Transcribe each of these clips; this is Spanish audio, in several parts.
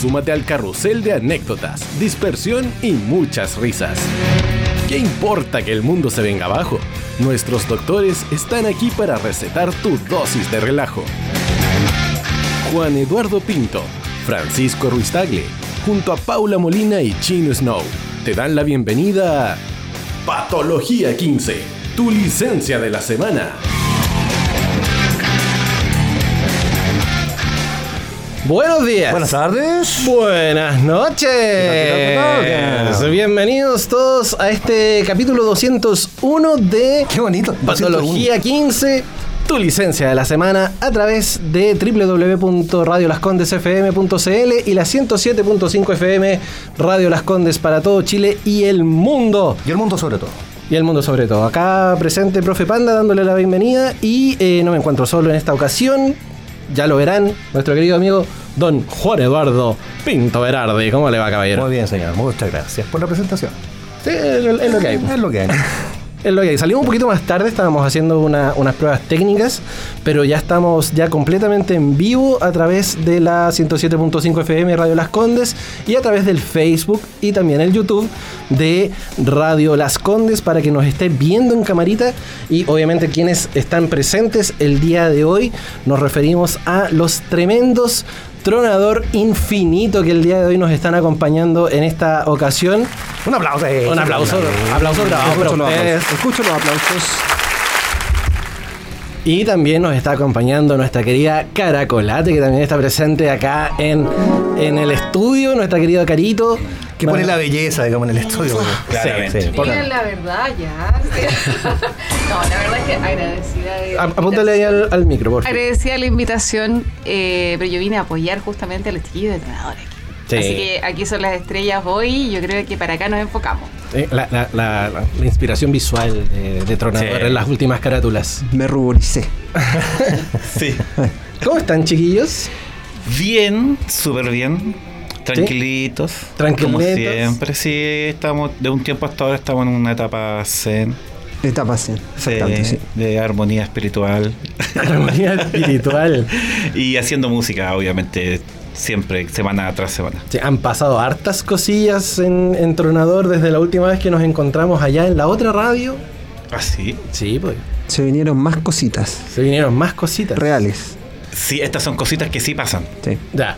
Súmate al carrusel de anécdotas, dispersión y muchas risas. ¿Qué importa que el mundo se venga abajo? Nuestros doctores están aquí para recetar tu dosis de relajo. Juan Eduardo Pinto, Francisco Ruiz Tagle, junto a Paula Molina y Chino Snow, te dan la bienvenida a Patología 15, tu licencia de la semana. Buenos días. Buenas tardes. Buenas noches. Bienvenidos todos a este capítulo 201 de Qué bonito. Patología 15, tu licencia de la semana a través de www.radiolascondesfm.cl y la 107.5 FM Radio Las Condes para todo Chile y el mundo. Y el mundo sobre todo. Y el mundo sobre todo. Acá presente Profe Panda dándole la bienvenida y eh, no me encuentro solo en esta ocasión. Ya lo verán, nuestro querido amigo Don Juan Eduardo Pinto Berardi. ¿Cómo le va, caballero? Muy bien, señor. Muchas gracias por la presentación. Sí, es lo- que hay. Es lo que hay. Es lo que hay. Salimos un poquito más tarde, estábamos haciendo una- unas pruebas técnicas, pero ya estamos ya completamente en vivo a través de la 107.5 FM Radio Las Condes y a través del Facebook y también el YouTube de Radio Las Condes para que nos esté viendo en camarita y obviamente quienes están presentes el día de hoy nos referimos a los tremendos Tronador Infinito que el día de hoy nos están acompañando en esta ocasión. Un aplauso. eh. Un aplauso, aplauso grabado ustedes. aplausos. Escucho los aplausos. Y también nos está acompañando nuestra querida Caracolate, que también está presente acá en, en el estudio, nuestra querida Carito. Que pone la belleza, digamos, en el estudio. Claramente. Sí, Digan la verdad ya. no, la verdad es que agradecida de Apúntale ahí al, al micro, por favor. Agradecida la invitación, eh, pero yo vine a apoyar justamente a los chiquillos de entrenador aquí. Sí. Así que aquí son las estrellas hoy y yo creo que para acá nos enfocamos. Eh, La, la- la- la- la inspiración visual de, de Tronador Sí. en las últimas carátulas. Me ruboricé. Sí. ¿Cómo están, chiquillos? Bien, súper bien. Tranquilitos. Tranquilitos. Como siempre, sí. Estamos, de un tiempo hasta ahora estamos en una etapa zen. Etapa sí. sí, Exactamente, sí. de armonía espiritual. Armonía espiritual. y haciendo música, obviamente, siempre, semana tras semana. Sí, han pasado hartas cosillas en, en Tronador desde la última vez que nos encontramos allá en la otra radio. ¿Ah, sí? Sí, pues. Se vinieron más cositas Se vinieron más cositas. reales. Sí, estas son cositas que sí pasan. Sí. Ya.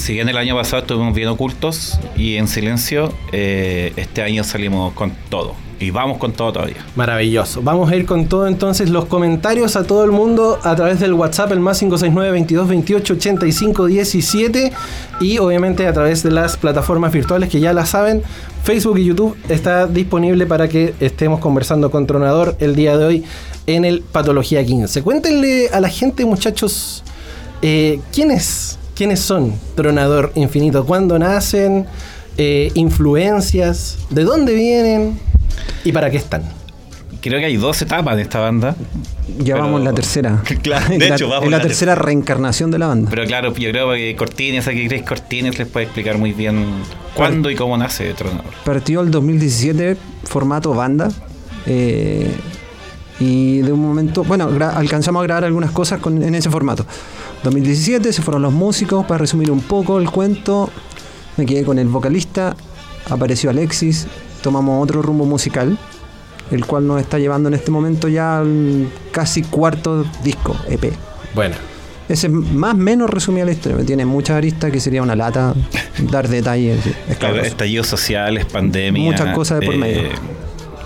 Si bien el año pasado estuvimos bien ocultos y en silencio, eh, este año salimos con todo. Y vamos con todo todavía. Maravilloso. Vamos a ir con todo entonces los comentarios a todo el mundo a través del WhatsApp, el más 569 22 28 85 17 y obviamente a través de las plataformas virtuales que ya las saben. Facebook y YouTube está disponible para que estemos conversando con Tronador el día de hoy en el Patología 15. Cuéntenle a la gente, muchachos, eh, ¿quiénes, quiénes son Tronador Infinito? ¿Cuándo nacen? Eh, ¿Influencias? ¿De dónde vienen? ¿Y para qué están? Creo que hay dos etapas de esta banda. Ya Pero- vamos en la tercera. Claro, de En la- hecho, vamos en la la tercera reencarnación de la banda. Pero claro, yo creo que Cortines, aquí Grace Cortines les puede explicar muy bien cuándo y cómo nace Tronador. Partió el 2017, formato banda. eh, y de un momento, bueno, alcanzamos a grabar algunas cosas con- en ese formato. 2017 se fueron los músicos, para resumir un poco el cuento, me quedé con el vocalista, apareció Alexis, tomamos otro rumbo musical, el cual nos está llevando en este momento ya al casi cuarto disco, EP. Bueno, Ese más o menos resumía la historia, tiene muchas aristas que sería una lata dar detalles. Estallidos sociales, pandemia. Muchas cosas de por medio.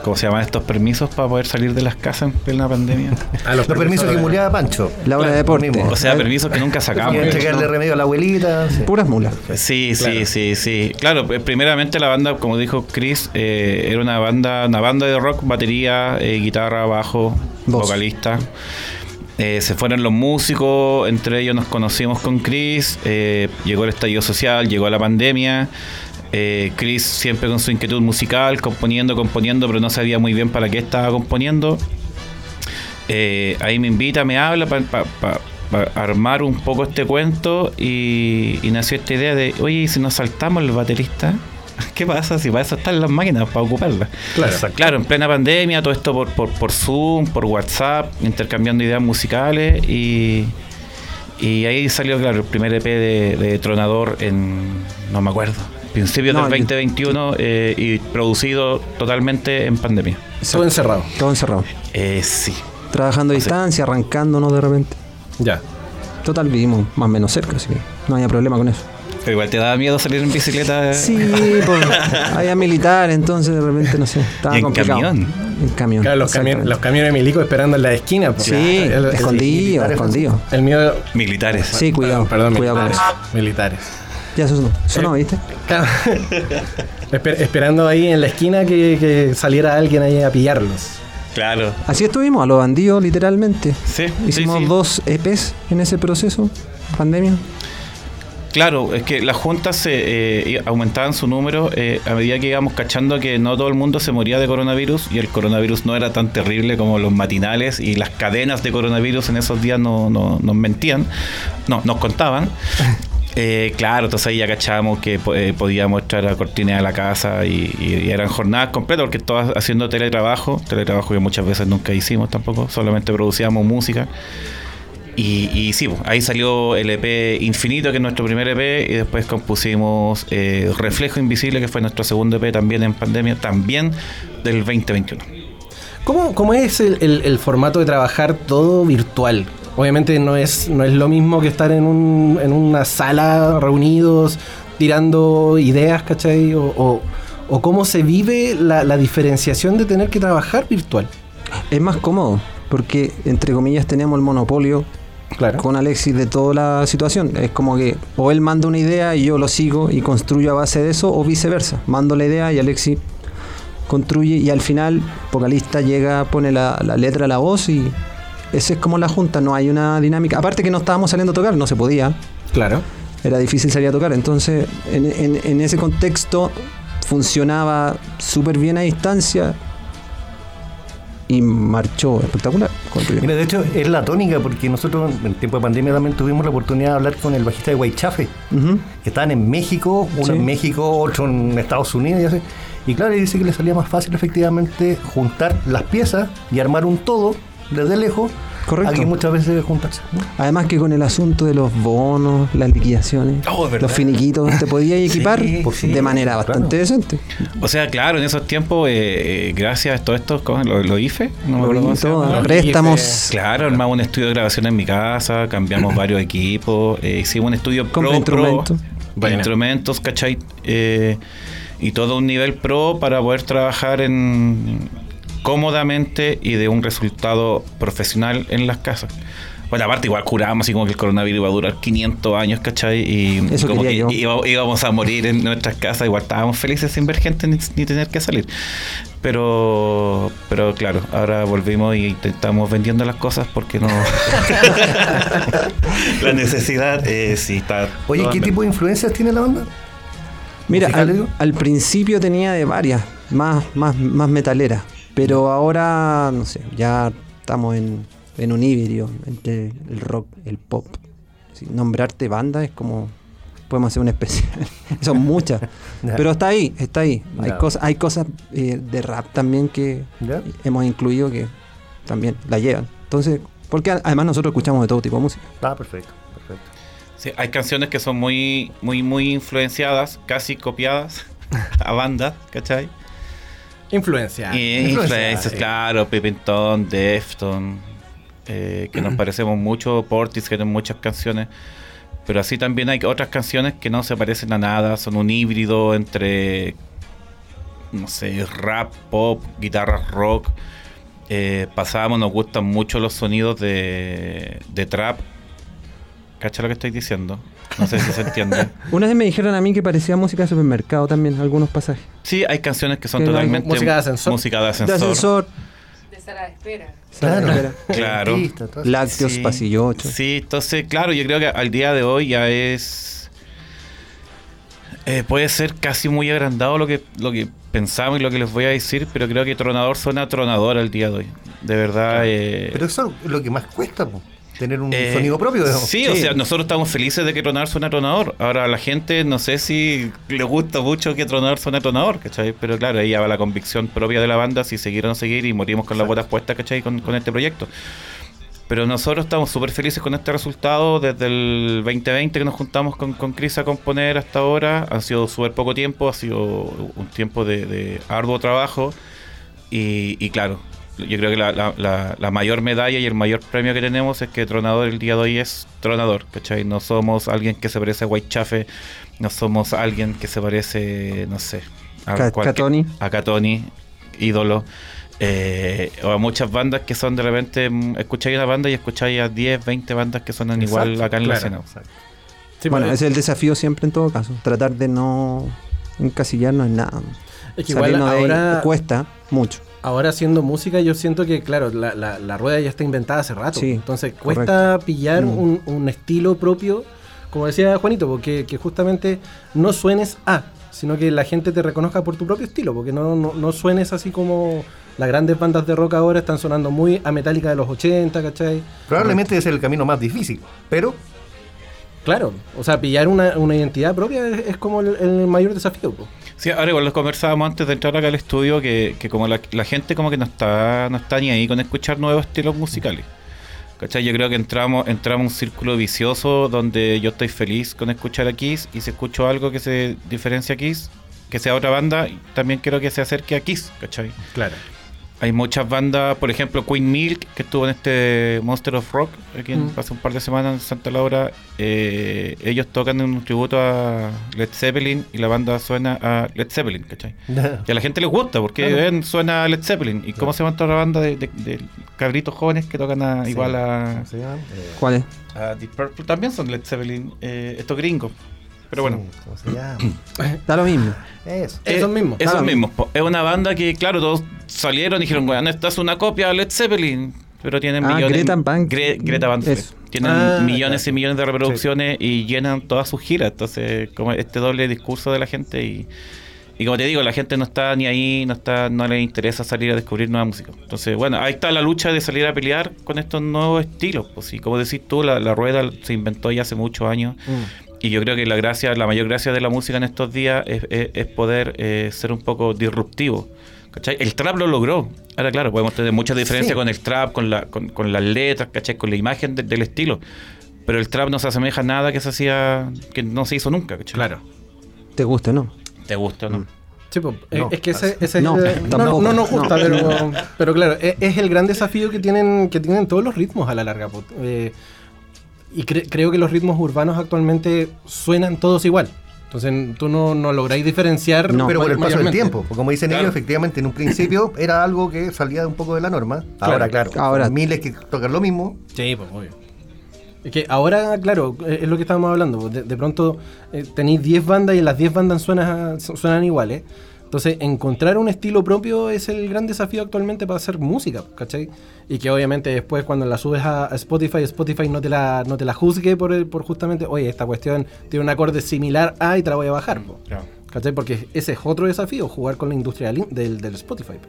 ¿Cómo se llaman estos permisos para poder salir de las casas en plena pandemia? a Los permisos que murió Pancho. La hora de deporte. mismo. O sea, permisos que nunca sacamos. Quieren entregarle remedio a la abuelita. sí. Puras mulas. Sí, sí, sí, sí. Claro, pues, primeramente la banda, como dijo Chris, eh, era una banda, una banda de rock, batería, eh, guitarra, bajo, Voz. vocalista. Eh, se fueron los músicos, entre ellos nos conocimos con Chris, eh, llegó el estallido social, llegó la pandemia. Eh, Chris siempre con su inquietud musical, componiendo, componiendo, pero no sabía muy bien para qué estaba componiendo. Eh, ahí me invita, me habla para armar un poco este cuento y, y nació esta idea de, oye, ¿y si nos saltamos el baterista? ¿Qué pasa si para eso están las máquinas, para ocuparlas? Claro. Claro, en plena pandemia, todo esto por, por, por Zoom, por WhatsApp, intercambiando ideas musicales y, y ahí salió, claro, el primer EP de, de Tronador en, no me acuerdo, principios No, del yo- 2021 eh, y producido totalmente en pandemia. Todo encerrado. Todo encerrado. Eh, sí. Trabajando a O sea- distancia, arrancándonos de repente. Ya. Total, vivimos más o menos cerca, así que no había problema con eso. Pero igual te daba miedo salir en bicicleta. Sí, pues, había militar, entonces de repente, no sé, estaba Y en complicado. camión. En camión. Claro, los, los camiones de milico esperando en la esquina. pues. Sí, El- el- escondido, militares, escondido. El mío. Militares. Sí, cuidado, Perdón, cuidado con eso. Militares. Ya eso no, eso no, Eh, ¿viste? Claro. Esper- esperando ahí en la esquina que, que saliera alguien ahí a pillarlos. Claro. Así estuvimos, a los bandidos, literalmente. Sí, Hicimos sí, sí. dos EPs en ese proceso, pandemia. Claro, es que las juntas se, eh, aumentaban su número eh, a medida que íbamos cachando que no todo el mundo se moría de coronavirus y el coronavirus no era tan terrible como los matinales y las cadenas de coronavirus en esos días no, no- nos mentían, no, nos contaban. Eh, claro, entonces ahí ya cachábamos que eh, podíamos entrar a cortina a la casa y, eran jornadas completas porque todas haciendo teletrabajo, teletrabajo que muchas veces nunca hicimos tampoco, solamente producíamos música. Y, y sí, ahí salió el EP Infinito, que es nuestro primer EP, y después compusimos eh, Reflejo Invisible, que fue nuestro segundo EP también en pandemia, también del 2021. ¿Cómo, cómo es el formato de trabajar todo virtual? Obviamente no es, no es lo mismo que estar en, un, en una sala reunidos, tirando ideas, ¿cachai? O, o- o cómo se vive la, la diferenciación de tener que trabajar virtual. Es más cómodo, porque entre comillas tenemos el monopolio Claro. con Alexis de toda la situación. Es como que o él manda una idea y yo lo sigo y construyo a base de eso, o viceversa. Mando la idea y Alexis construye y al final vocalista llega, pone la, la letra, la voz y esa es como la junta, no hay una dinámica. Aparte que no estábamos saliendo a tocar, no se podía, Claro. era difícil salir a tocar. Entonces en, en- en ese contexto funcionaba súper bien a distancia y marchó espectacular. el. Mira, de hecho, es la tónica, porque nosotros en tiempo de pandemia también tuvimos la oportunidad de hablar con el bajista de Guaychafe, Ujú. que estaban en México, uno Sí. en México, otro en Estados Unidos y así. Y claro, él dice que le salía más fácil efectivamente juntar las piezas y armar un todo desde lejos, Correcto. a que muchas veces juntarse. ¿no? Además que con el asunto de los bonos, las liquidaciones, Oh, los finiquitos, te podías equipar Sí, de manera bastante decente. O sea, claro, en esos tiempos, eh, eh, gracias a todo esto, los lo IFE, no me acuerdo Todo, préstamos. Claro, armamos un estudio de grabación en mi casa, cambiamos varios equipos, eh, hicimos un estudio Compra pro, instrumentos. pro, Buena. instrumentos, ¿cachai? Eh, y todo un nivel pro para poder trabajar en cómodamente y de un resultado profesional en las casas. Bueno, aparte igual curábamos así como que el coronavirus iba a durar 500 años, ¿cachai? Y Eso como quería que yo. iba- íbamos a morir en nuestras casas, igual estábamos felices sin ver gente ni, ni tener que salir. Pero, pero claro, ahora volvimos y estamos vendiendo las cosas porque no. la necesidad eh, sí está. Oye, ¿qué tipo de influencias tiene la banda? Mira, ¿Musical, al, al principio tenía de varias, más, más, más metaleras, pero ahora, no sé, ya estamos en, en un híbrido entre el rock, el pop. Nombrarte banda es como, podemos hacer una especial, son muchas, pero está ahí, está ahí. Hay cosas, hay cosas eh, de rap también que ¿Ya? hemos incluido que también la llevan. Entonces, porque además nosotros escuchamos de todo tipo de música. Ah, perfecto, perfecto. Sí, hay canciones que son muy, muy, muy influenciadas, casi copiadas a bandas, ¿cachai? Influencia. Y influencia, influencias, sí. claro, Pippington, Defton, eh, que nos parecemos mucho, Portis, que tienen muchas canciones. Pero así también hay otras canciones que no se parecen a nada, son un híbrido entre, no sé, rap, pop, guitarras rock. Eh, pasábamos, nos gustan mucho los sonidos de, de trap. ¿Cacha lo que estoy diciendo? No sé si se entiende. Una vez me dijeron a mí que parecía música de supermercado también, algunos pasajes. Sí, hay canciones que son totalmente música de ascensor. música de De ascensor. ascensor, Sala de espera. Claro. Espera. Claro. Lácteos, Sí. pasillo 8. Sí, entonces, claro, yo creo que al día de hoy ya es. eh, puede ser casi muy agrandado lo que, lo que pensamos y lo que les voy a decir, pero creo que Tronador suena tronador al día de hoy. De verdad. eh, Pero eso es lo que más cuesta, po, tener un eh, sonido propio. digamos. Sí, o sea, nosotros estamos felices de que Tronador suena tronador. Ahora, a la gente no sé si le gusta mucho que Tronador suena tronador, ¿cachai? Pero claro, ahí ya va la convicción propia de la banda, si seguir o no seguir y morimos con las botas puestas, ¿cachai? Con, con este proyecto. Pero nosotros estamos súper felices con este resultado desde el 2020 que nos juntamos con, con Chris a componer hasta ahora. Ha sido súper poco tiempo, ha sido un tiempo de, de arduo trabajo. Y, y claro, yo creo que la, la- la- la mayor medalla y el mayor premio que tenemos es que Tronador el día de hoy es Tronador, ¿cachai? No somos alguien que se parece a White Chafe, no somos alguien que se parece, no sé, a, Catoni. a Catoni, ídolo. eh, o a muchas bandas que son de repente, mm, escucháis una banda y escucháis a 10, 20 bandas que suenan igual acá en la claro, escena. exacto. Sí, bueno, pues, ese es el desafío siempre en todo caso. Tratar de no encasillarnos en nada. es que igual Salirnos de ahí ahora, cuesta mucho. Ahora haciendo música yo siento que, claro, la, la- la rueda ya está inventada hace rato. Sí, entonces cuesta pillar Mm. un, un estilo propio, como decía Juanito, porque que justamente no suenes a, sino que la gente te reconozca por tu propio estilo, porque no, no, no suenes así como las grandes bandas de rock ahora están sonando muy a Metallica de los 80, ¿cachai? Probablemente ese es el camino más difícil, pero Claro, o sea, pillar una, una identidad propia es, es como el, el mayor desafío. po. Sí, ahora igual conversábamos antes de entrar acá al estudio que, que como la, gente como que no está, no está ni ahí con escuchar nuevos estilos musicales. ¿Cachai? Yo creo que entramos, entramos en un círculo vicioso donde yo estoy feliz con escuchar a Kiss y si escucho algo que se diferencia a Kiss, que sea otra banda, también quiero que se acerque a Kiss, ¿cachai? Claro. Hay muchas bandas, por ejemplo Queen Milk, que estuvo en este Monster of Rock, aquí en, Mm. hace un par de semanas en Santa Laura. eh, ellos tocan un tributo a Led Zeppelin y la banda suena a Led Zeppelin, ¿cachai? Y a la gente les gusta porque Claro. ven, suena a Led Zeppelin. ¿Y cómo se llama toda la banda de, de- de cabritos jóvenes que tocan a- igual a, ¿cómo se llaman? Eh, a Deep Purple? También son Led Zeppelin, eh, estos gringos. Pero bueno. sí, ¿Cómo se llama? Da lo mismo. Eso. Esos mismos. Esos mismos. po. Es una banda que, claro, todos salieron y dijeron, bueno, esta es una copia de Led Zeppelin. Pero tienen Ah, millones. Greta Van- Gre- Greta Van Fleet. Eso. Tienen Ah, millones claro. y millones de reproducciones y llenan todas sus giras. Entonces, como este doble discurso de la gente y. Y como te digo, la gente no está ni ahí, no está, no le interesa salir a descubrir nueva música. Entonces, bueno, ahí está la lucha de salir a pelear con estos nuevos estilos. Pues sí, como decís tú, la, la rueda se inventó ya hace muchos años. Y yo creo que la gracia, la mayor gracia de la música en estos días es, es- es poder eh, ser un poco disruptivo. ¿cachai? El trap lo logró. Ahora, claro, podemos tener muchas diferencias Sí. con el trap, con, la, con, con las letras, ¿cachai? con la imagen de- del estilo. Pero el trap no se asemeja a nada que se hacía, que no se hizo nunca. ¿cachai? Claro. ¿Te gusta o no? ¿Te gusta o no? Sí, pues, eh, No, es que ese, ese No, es no, no nos gusta, No. pero, pero claro, es, es el gran desafío que tienen, que tienen todos los ritmos a la larga. po. Eh, y cre- creo que los ritmos urbanos actualmente suenan todos igual. Entonces tú no, no lográis diferenciar. No. Pero por el paso del tiempo, como dicen Claro. ellos, efectivamente en un principio era algo que salía un poco de la norma. Ahora, claro, Ahora- son miles que tocan lo mismo. Sí, pues obvio. Es que ahora, claro, eh, es lo que estábamos hablando. pues, De, de pronto eh, tenéis 10 bandas y las 10 bandas suenan, suenan iguales. Entonces, encontrar un estilo propio es el gran desafío actualmente para hacer música, ¿cachai? Y que obviamente después cuando la subes a a Spotify, Spotify no te la, no te la juzgue por, el- por justamente, oye, esta cuestión tiene un acorde similar a y te la voy a bajar, po", Claro. ¿cachai? Porque ese es otro desafío, jugar con la industria del, del, del Spotify. po.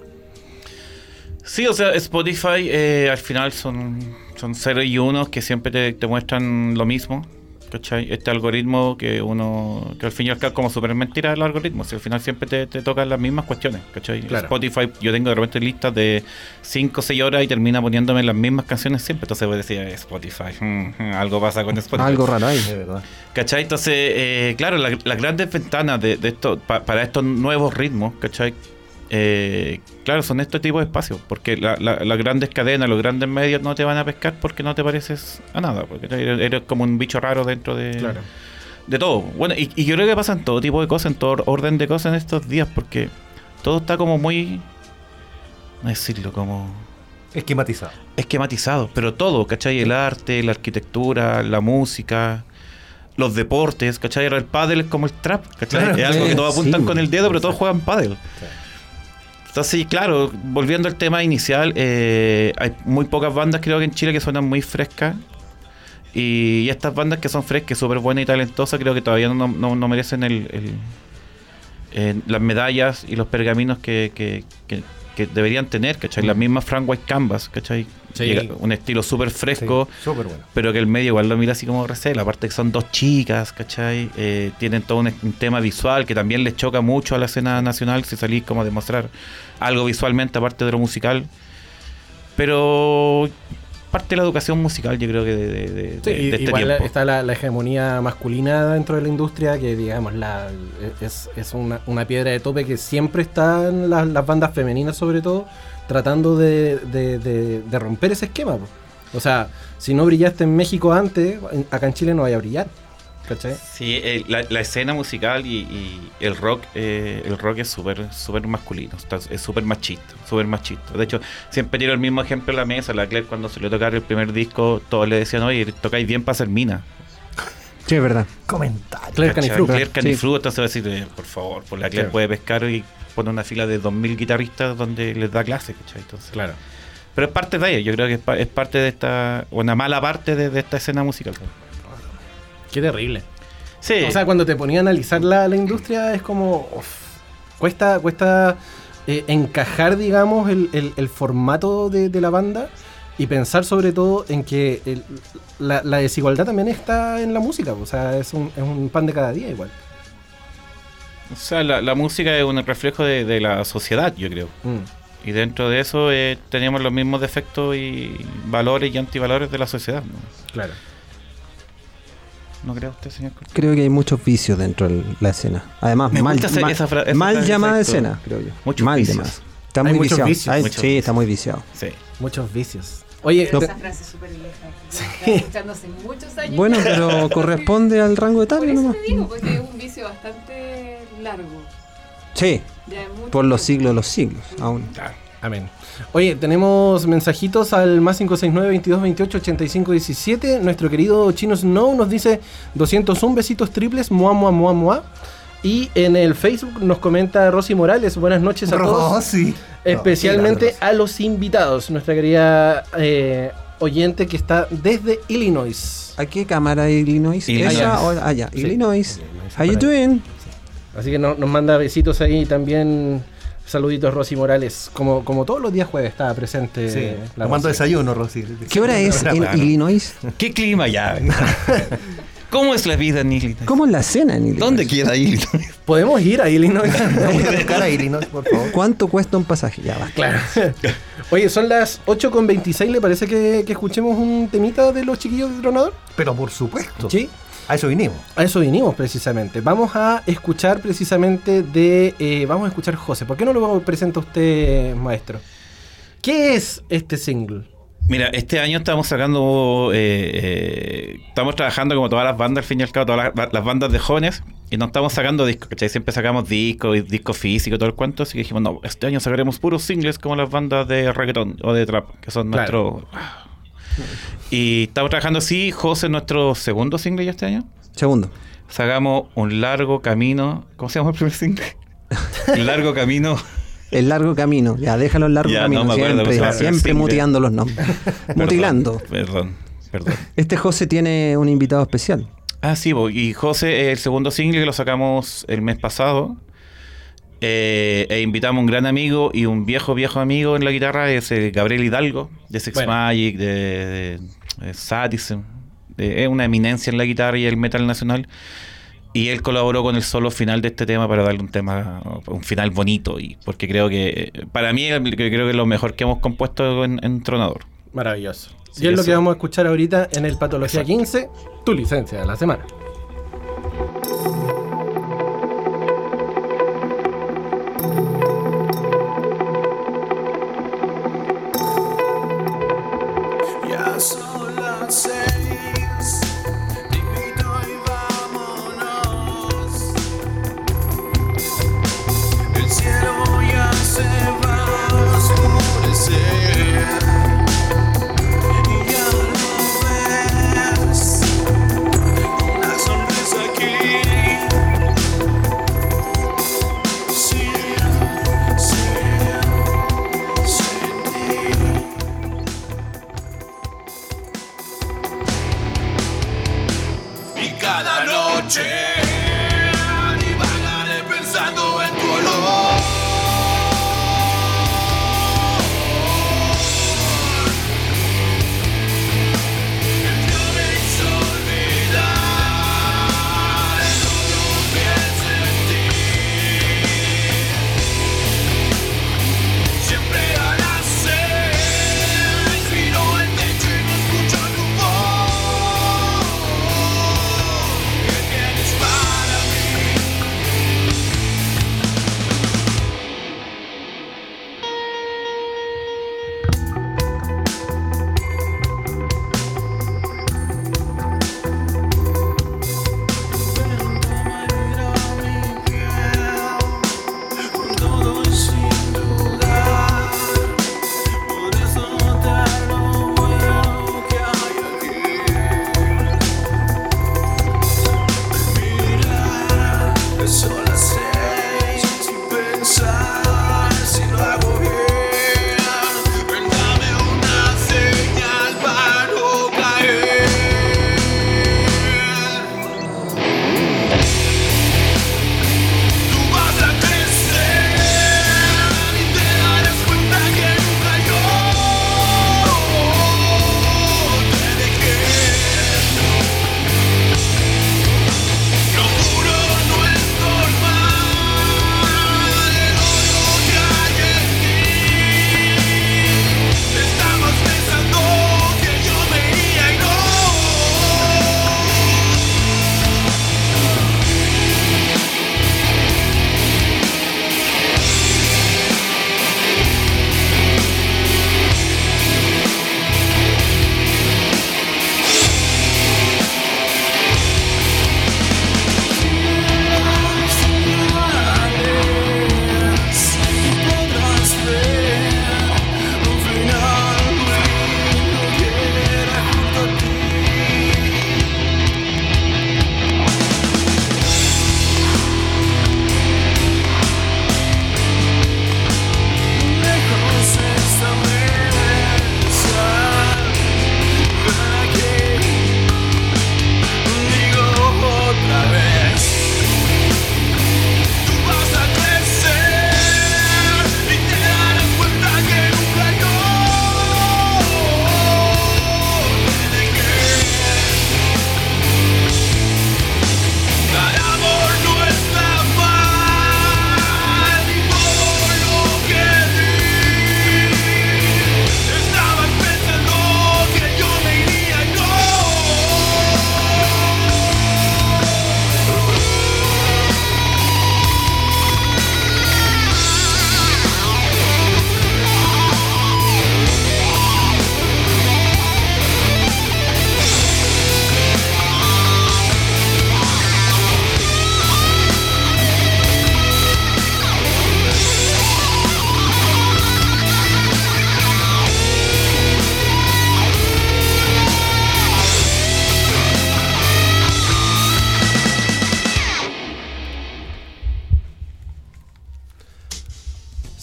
Sí, o sea, Spotify eh, al final son, son cero y unos que siempre te, te muestran lo mismo. ¿Cachai? Este algoritmo que uno, que al fin y al cabo como súper mentira el algoritmo, si al final siempre te, te tocan las mismas cuestiones, ¿cachai? Claro. Spotify, yo tengo de repente listas de 5 o 6 horas y termina poniéndome las mismas canciones siempre, entonces voy a decir, Spotify, mm, mm, algo pasa con Spotify. Algo raro ahí. De verdad. ¿Cachai? Entonces, eh, claro, la- las grandes ventanas de, de esto, pa- para estos nuevos ritmos, ¿cachai? Eh, claro, son este tipo de espacios, porque la- la- las grandes cadenas, los grandes medios no te van a pescar porque no te pareces a nada, porque eres, eres como un bicho raro dentro de, de todo. Bueno, y, y yo creo que pasan todo tipo de cosas, en todo orden de cosas en estos días, porque todo está como muy, no decirlo, como Esquematizado. esquematizado, pero todo, ¿cachai? El arte, la arquitectura, la música, los deportes, ¿cachai? El pádel es como el trap, ¿cachai? Claro, es algo que todos apuntan sí. con el dedo, pero todos juegan pádel. Entonces, claro, volviendo al tema inicial, eh, hay muy pocas bandas creo que en Chile que suenan muy frescas. Y, y estas bandas que son frescas, súper buenas y talentosas, creo que todavía no, no- no merecen el, el- eh, las medallas y los pergaminos que, que- que- que deberían tener, ¿cachai? Las mismas Frank White Canvas, ¿cachai? Sí. Llega- un estilo súper fresco, bueno. pero que el medio igual lo mira así como recela. Aparte que son dos chicas, ¿cachai? Eh, tienen todo un, un tema visual que también les choca mucho a la escena nacional si salís como a demostrar algo visualmente aparte de lo musical. Pero parte de la educación musical yo creo que de, de- de- Sí, de- este igual tiempo. está la, la hegemonía masculina dentro de la industria, que digamos la es, es una, una piedra de tope que siempre están las, las bandas femeninas sobre todo tratando de, de- de- de romper ese esquema. po. O sea, si no brillaste en México antes, acá en Chile no vaya a brillar. ¿Cachai? Sí, eh, la, la escena musical y, y el rock eh, el rock es súper súper masculino, está- es súper machista, súper machista. De hecho, siempre tiro el mismo ejemplo en la mesa. La Claire cuando se le tocar el primer disco, todos le decían, oye, tocáis bien para ser mina. Sí, es verdad. Comentario. Claire. Canifruca. Claire Canifruca, entonces va a decir, eh, por favor, por la Claire puede pescar y pone una fila de 2.000 guitarristas donde les da clase, ¿cachai? Entonces, Claro. Pero es parte de ello, yo creo que es, pa- es parte de esta, una mala parte de, de esta escena musical. Qué terrible. Sí, O sea, cuando te ponía a analizar la, la industria es como... uf, cuesta cuesta eh, encajar, digamos, el, el- el formato de, de la banda y pensar sobre todo en que el- la, la desigualdad también está en la música. O sea, es un, es un pan de cada día igual. O sea, la, la música es un reflejo de, de la sociedad, yo creo. Mm. Y dentro de eso eh, tenemos los mismos defectos y valores y antivalores de la sociedad. ¿no, Claro. ¿No cree usted, señor Cortés? Creo que hay muchos vicios dentro de la escena. Además, Me mal, esa- mal- esa mal llamada exacto. escena, creo yo. Muchos mal vicios. Está Hay muy muchos viciado. vicios. Ay, Muchos sí, vicios. está muy viciado. Sí. Muchos vicios. Oye, Pero esa frase es súper vieja. Está escuchándose muchos años. Bueno, pero corresponde al rango Por etario eso nomás. te digo, porque es un vicio bastante largo. Sí, por los siglos de los siglos, aún. Amén. Oye, tenemos mensajitos al más 569 22 28 85 17. Nuestro querido Chino Snow nos dice 201 besitos triples, mua, mua, mua, mua. Y en el Facebook nos comenta Rosy Morales. Buenas noches a todos. Rosy. Especialmente No, a los invitados. Nuestra querida eh, oyente que está desde Illinois. ¿A qué cámara Illinois? Illinois. ¿Ella o allá? Sí. Illinois. Illinois, How you doing? Así que no- nos manda besitos ahí también. Saluditos Rosy Morales. Como, como todos los días jueves estaba presente. Sí, la tomando desayuno, Rosy. ¿Qué hora es en. Illinois? ¿Qué clima ya? ¿Cómo es la vida en Illinois? ¿Cómo es la cena en Illinois? ¿Dónde queda Illinois? Podemos ir a Illinois. Vamos a buscar a Illinois, por favor. ¿Cuánto cuesta un pasaje? Ya va. claro. Oye, son las 8.26. ¿Le parece que, que escuchemos un temita de los chiquillos de Tronador? Pero por supuesto. Sí. A eso vinimos. A eso vinimos precisamente. Vamos a escuchar precisamente de... eh, vamos a escuchar José. ¿Por qué no lo presenta usted, maestro? ¿Qué es este single? Mira, este año estamos sacando, eh, eh, estamos trabajando como todas las bandas, al fin y al cabo, todas las, las bandas de jóvenes, y no estamos sacando discos, ¿cachai? Siempre sacamos discos y discos físicos, todo el cuento, así que dijimos, no, este año sacaremos puros singles como las bandas de reggaetón o de trap, que son Claro. nuestros... Y estamos trabajando así, José, nuestro segundo single ya este año. Segundo. Sacamos un largo camino, ¿cómo se llama el primer single? Un largo camino El largo camino. Ya, déjalo el largo Ya, camino. no me acuerdo siempre, el siempre mutilando los nombres. Mutilando. Perdón, perdón. Este José tiene un invitado especial. Ah, sí, y José, el segundo single que lo sacamos el mes pasado. Eh, e invitamos a un gran amigo y un viejo, viejo amigo en la guitarra, es eh, Gabriel Hidalgo, de Sex Bueno. Magic, de, de- de Satism. de- es una eminencia en la guitarra y el metal nacional. Y él colaboró con el solo final de este tema para darle un tema, un final bonito. y Porque creo que, para mí, creo que es lo mejor que hemos compuesto en, en Tronador. Maravilloso. Sí, y es lo eso. que vamos a escuchar ahorita en el Patología 15, tu licencia de la semana.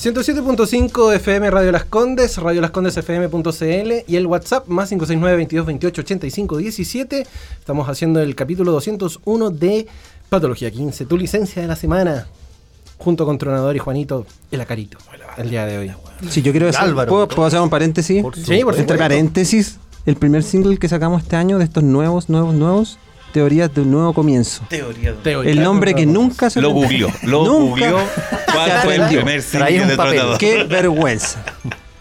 107.5 FM Radio Las Condes, Radio Las Condes FM.cl y el WhatsApp más 569 22 28 85 17. Estamos haciendo el capítulo 201 de Patología 15, tu licencia de la semana, junto con Tronador y Juanito el Acarito, el día de hoy. Sí, yo quiero decir, Álvaro. ¿puedo, puedo hacer un paréntesis? Por Sí, por Entre paréntesis, el primer single que sacamos este año de estos nuevos, nuevos, nuevos, Teorías de un nuevo comienzo. Teoría. Teoría. El nombre que nunca se Lo googleó. Lo googleó. ¿Cuál fue el primer single de. Tronador? Qué vergüenza.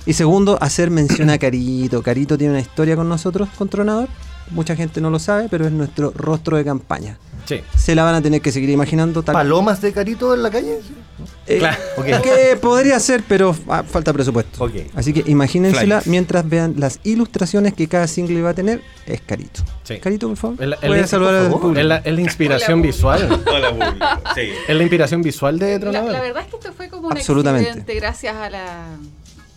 Y segundo, hacer mención a Carito. Carito tiene una historia con nosotros, con Tronador. Mucha gente no lo sabe, pero es nuestro rostro de campaña. Sí. Se la van a tener que seguir imaginando tal ¿Palomas de carito en la calle? Eh, Claro. Ok. Que podría ser, pero ah, falta presupuesto. Ok. Así que imagínensela Flyers. mientras vean las ilustraciones que cada single va a tener. Es Carito. Sí. Carito, por favor. El- el- Puede por saludar al favor. público. Es la, es la inspiración Hola, visual. Hola, público. Sí. Es la inspiración visual de La, Tronador. la verdad es que esto fue como un Absolutamente. accidente gracias a, la,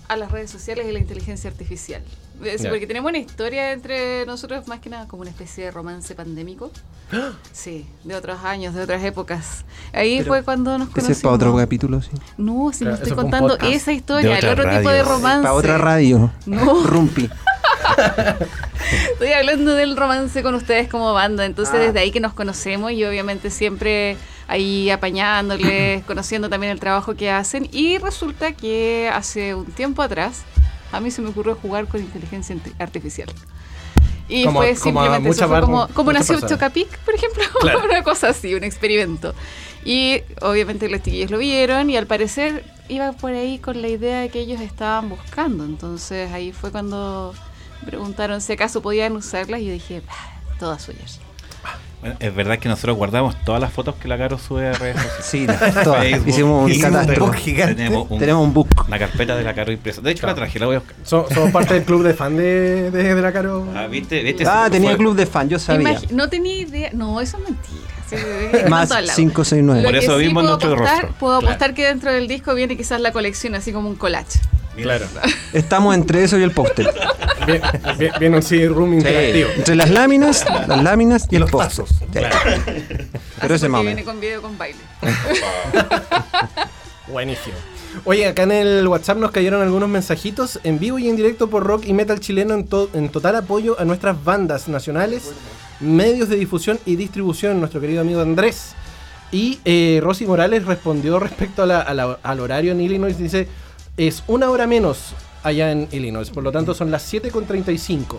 a las redes sociales y la inteligencia artificial. Es. Porque tenemos una historia entre nosotros más que nada como una especie de romance pandémico. Sí, de otros años, de otras épocas. Ahí Pero fue cuando nos Ese conocimos. es para otro capítulo, sí. No, si no estoy contando esa historia, el otro tipo de romance. Para otra radio. No. Rumpi. Estoy hablando del romance con ustedes como banda, entonces Ah. desde ahí que nos conocemos y obviamente siempre ahí apañándoles, conociendo también el trabajo que hacen y resulta que hace un tiempo atrás a mí se me ocurrió jugar con inteligencia int- artificial. Y Como- fue como simplemente mucha eso, fue como, como nació. Chocapic, por ejemplo, Claro. una cosa así, un experimento. Y obviamente los chiquillos lo vieron y al parecer iba por ahí con la idea de que ellos estaban buscando. Entonces ahí fue cuando preguntaron si acaso podían usarlas y yo dije, "Ah, todas suyas. Es verdad que nosotros guardamos todas las fotos que la Caro sube a redes sociales. Sí, todas. Facebook, Hicimos un catastro. gigante. Tenemos un- Tenemos un book. una carpeta de la Caro impresa. De hecho, Claro. la traje, la voy a buscar. So- somos parte del club de fan de, de, de la Caro. Ah, ¿viste? ¿Viste? Ah, Fue- tenía club de fan, yo sabía. No tenía idea, no, eso es mentira. Sí, Más no, al lado. 569. Lo Por eso sí mismo puedo nuestro apostar, rostro. Puedo Claro. apostar que dentro del disco viene quizás la colección, así como un collage. Claro. Estamos entre eso y el póster. Viene un CD-room interactivo. Entre las láminas, las láminas y, Y el los póster. Sí. Pero ese Porque mame. viene con video con baile. Buenísimo. Oye, acá en el WhatsApp nos cayeron algunos mensajitos en vivo y en directo por rock y metal chileno en, to- en total apoyo a nuestras bandas nacionales, medios de difusión y distribución, nuestro querido amigo Andrés. Y eh, Rosy Morales respondió respecto a la- a la- al horario en Illinois, dice, es una hora menos allá en Illinois, por lo tanto son las 7.35.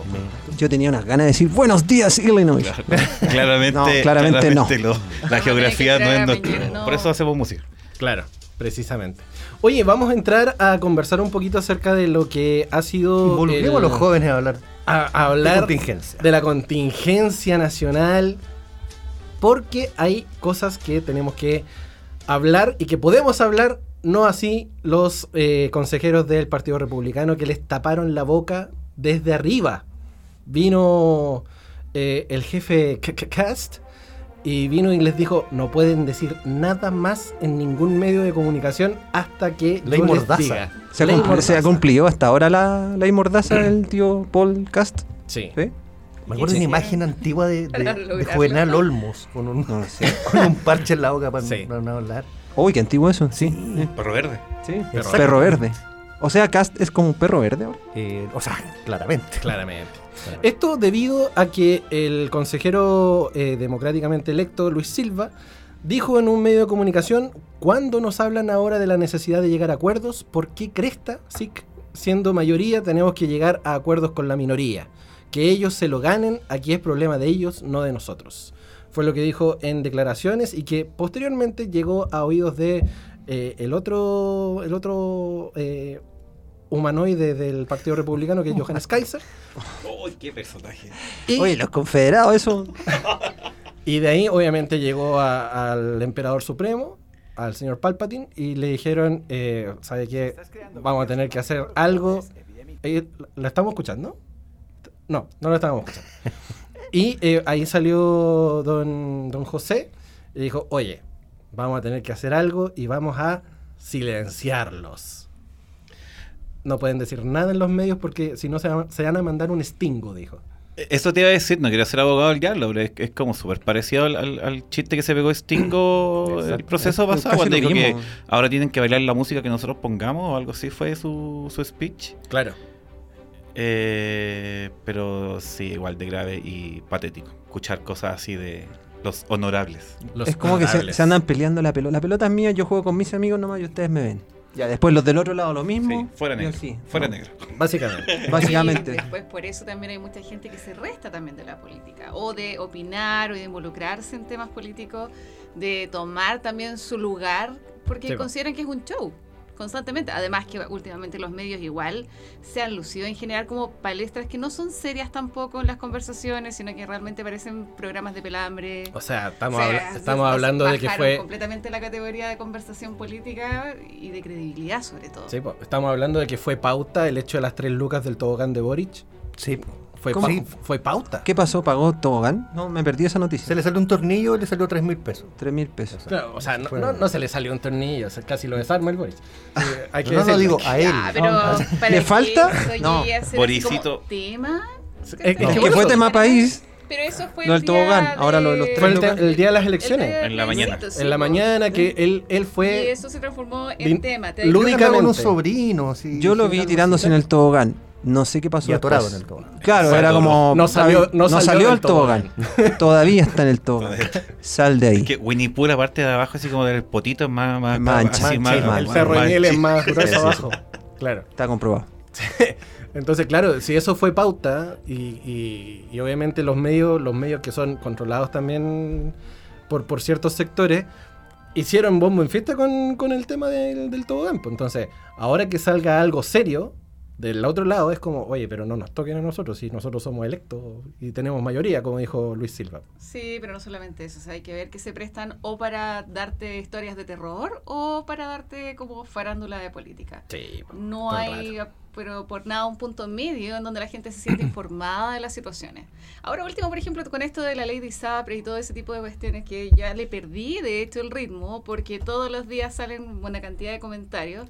Yo tenía unas ganas de decir buenos días, Illinois. Claramente, No, claramente no. lo- la geografía no es nuestra. no. Por eso hacemos música. Claro, precisamente. Oye, vamos a entrar a conversar un poquito acerca de lo que ha sido... Involucremos a el- los jóvenes a hablar. a, a hablar De contingencia. de la contingencia nacional porque hay cosas que tenemos que hablar y que podemos hablar, no así los eh, consejeros del Partido Republicano que les taparon la boca desde arriba. Vino eh, el jefe Cast y vino y les dijo no pueden decir nada más en ningún medio de comunicación hasta que Ley yo les Mordaza. diga. ¿Se ha, Ley se ha cumplido hasta ahora la ley mordaza del tío Paul Cast? Sí. ¿Sí? Me acuerdo de una imagen antigua de, de, de. Juvenal Olmos con un, No con un parche en la boca para Sí. no, no hablar. Uy, qué antiguo eso. Sí. Perro verde. Sí. Perro verde. O sea, Cast es como un perro verde ahora. Eh, o sea, claramente. Claramente. Esto debido a que el consejero eh, democráticamente electo, Luis Silva, dijo en un medio de comunicación, cuando nos hablan ahora de la necesidad de llegar a acuerdos, ¿por qué cresta, SIC, siendo mayoría, tenemos que llegar a acuerdos con la minoría? Que ellos se lo ganen, aquí es problema de ellos, no de nosotros. Fue lo que dijo en declaraciones y que posteriormente llegó a oídos de eh, el otro, el otro eh, humanoide del Partido Republicano, que es Johannes Kaiser. ¡Uy, qué personaje! Y, Oye, los confederados, eso. y de ahí, obviamente, llegó a- al emperador supremo, al señor Palpatine, y le dijeron: eh, ¿Sabe qué? Vamos a tener que hacer algo. Eh, ¿Lo estamos escuchando? No, no lo estamos escuchando. Y eh, ahí salió don, don José y dijo: Oye, vamos a tener que hacer algo y vamos a silenciarlos. No pueden decir nada en los medios porque si no se, van- se van a mandar un estingo, dijo. Eso te iba a decir, no quiero ser abogado del diablo, pero es, es como súper parecido al, al- al chiste que se pegó Stingo el proceso Es pasado, cuando dijo que ahora tienen que bailar la música que nosotros pongamos o algo así fue su, su speech. Claro. Eh, pero sí, igual de grave y patético. Escuchar cosas así de los honorables. Los es como que se, se andan peleando la pelota. La pelota es mía, yo juego con mis amigos nomás y ustedes me ven. Ya, después los del otro lado lo mismo. Sí, fuera negro. así. Fuera No, negro. Básicamente. Básicamente. Y después por eso también hay mucha gente que se resta también de la política, o de opinar, o de involucrarse en temas políticos, de tomar también su lugar, porque Sí, consideran que es un show constantemente. Además que últimamente los medios igual se han lucido en generar como palestras que no son serias tampoco en las conversaciones, sino que realmente parecen programas de pelambre. O sea, estamos, O sea, habla- se- estamos hablando de que fue. completamente la categoría de conversación política y de credibilidad sobre todo. Sí, estamos hablando de que fue pauta el hecho de las tres lucas del tobogán de Boric. Sí. Fue, ¿Cómo? pa- fue pauta. ¿Qué pasó? ¿Pagó tobogán? No, me perdí esa Se noticia. le salió un tornillo y le salió 3 mil pesos. 3 mil pesos. Claro, o sea, no, no- no se le salió un tornillo, o sea, casi lo desarma el Boric. Eh, hay que No, no digo a él. Ya, pero ¿no? ¿para ¿Le falta? No. como tema? Es que, Es por que fue tema país. Pero eso fue Lo el del tobogán, ahora lo de los de- Fue el, tres el día de las elecciones. el En la mañana. en la mañana que él, él Y fue... eso se transformó en tema. te- lúdicamente. Un sobrino. sí, Yo lo vi tirándose en el tobogán. No sé qué pasó. Y atorado después. en el tobogán. Claro, era como. No salió- no salió el tobogán. Todavía está en el tobogán. Sal de ahí. Es que Winnie Pooh, la parte de abajo, así como del potito, es más. más Mancha, así, mancha, más- mancha. el cerro es más grueso abajo. Claro. Está comprobado. Entonces, claro, si eso fue pauta y, y- y obviamente los medios, los medios que son controlados también por, por ciertos sectores, hicieron bombo en fiesta con, con el tema del, del tobogán. pues. Entonces, ahora que salga algo serio del otro lado, es como, oye, pero no nos toquen a nosotros, si nosotros somos electos y tenemos mayoría, como dijo Luis Silva. Sí, pero no solamente eso. o sea, hay que ver que se prestan o para darte historias de terror o para darte como farándula de política. Sí, No hay, pero por nada, un punto medio en donde la gente se siente informada de las situaciones. Ahora, último, por ejemplo, con esto de la ley de ISAPRE y todo ese tipo de cuestiones que ya le perdí, de hecho, el ritmo, porque todos los días salen una cantidad de comentarios.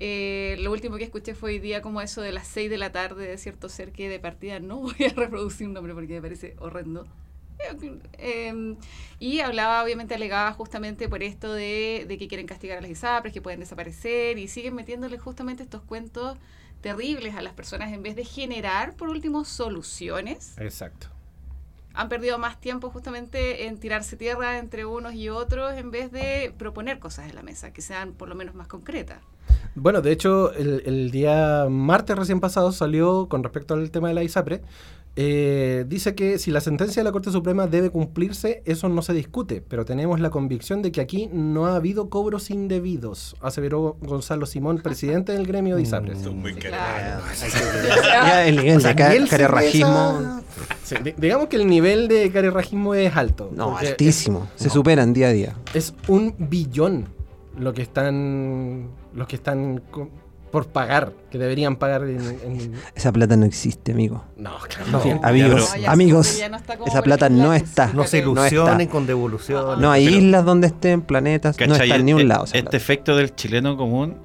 Eh, lo último que escuché fue hoy día como eso de las 6 de la tarde de cierto ser que de partida no voy a reproducir un nombre porque me parece horrendo. Eh, y hablaba, obviamente, alegaba justamente por esto de, de que quieren castigar a las ISAPRES, que pueden desaparecer y siguen metiéndole justamente estos cuentos terribles a las personas en vez de generar, por último, soluciones. Exacto. Han perdido más tiempo justamente en tirarse tierra entre unos y otros en vez de proponer cosas en la mesa que sean por lo menos más concretas. Bueno, de hecho, el, día martes recién pasado salió con respecto al tema de la ISAPRE. Eh, dice que si la sentencia de la Corte Suprema debe cumplirse, eso no se discute, pero tenemos la convicción de que aquí no ha habido cobros indebidos, aseveró Gonzalo Simón, presidente del gremio de ISAPRES. Claro. Ya el nivel O sea, de carerrajismo. Sí, digamos que el nivel de carerrajismo es alto. No, altísimo. es- Se superan día a día. Es, un billón lo que están, los que están co- por pagar, que deberían pagar en... en- Esa plata no existe, amigo. No, claro. No. Amigos, No, ya amigos, ya no esa plata no está. No se ilusionen está. con devoluciones. No hay Pero- islas donde estén planetas. No está en ni un E- lado. Este plata. efecto del chileno común.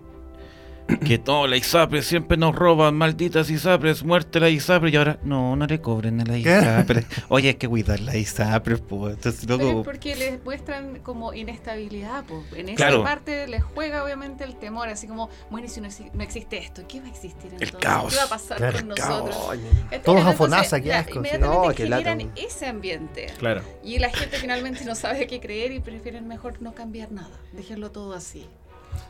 Que todo la ISAPRE siempre nos roban, malditas ISAPRES, muerte la ISAPRE. Y ahora, no, no le cobren a la ISAPRE. Oye, hay que cuidar la ISAPRE, pues. Entonces, Pero loco, es porque les muestran como inestabilidad, pues. En esa Claro. parte les juega obviamente el temor, así como, bueno, y si no, no existe esto, ¿qué va a existir entonces? caos. ¿Qué va a pasar Claro, con el nosotros? Entonces, Todos a Fonasa, qué asco. Inmediatamente No, generan man. ese ambiente. Claro. Y la gente finalmente no sabe qué creer y prefieren mejor no cambiar nada, déjenlo todo así.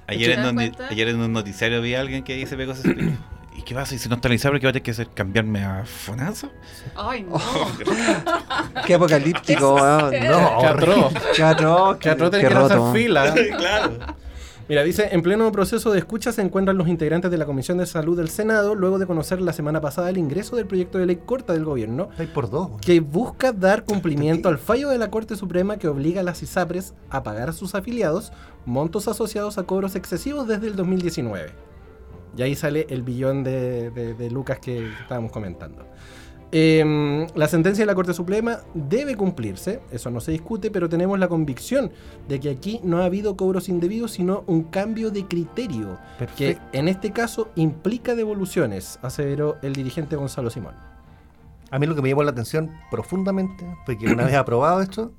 Ayer, ¿Te en un, ayer en un noticiario vi a alguien que dice pegó ese speech. ¿Y qué pasa? ¿Y si no está ISAPRE, qué va a tener que hacer? ¿Cambiarme a FONASA? Ay, no. Qué apocalíptico, weón. No, Qué atroz. Qué atroz. Que atroz qué tener que hacer fila. claro. Mira, dice, en pleno proceso de escucha se encuentran los integrantes de la Comisión de Salud del Senado, luego de conocer la semana pasada el ingreso del proyecto de ley corta del gobierno, por dos. que busca dar cumplimiento al fallo de la Corte Suprema que obliga a las ISAPRES a pagar a sus afiliados montos asociados a cobros excesivos desde el 2019. Y ahí sale el billón de, de- de lucas que estábamos comentando. Em, la sentencia de la Corte Suprema debe cumplirse, eso no se discute, pero tenemos la convicción de que aquí no ha habido cobros indebidos, sino un cambio de criterio, que en este caso implica devoluciones, aseveró el dirigente Gonzalo Simón. A mí lo que me llamó la atención profundamente fue que una vez aprobado esto,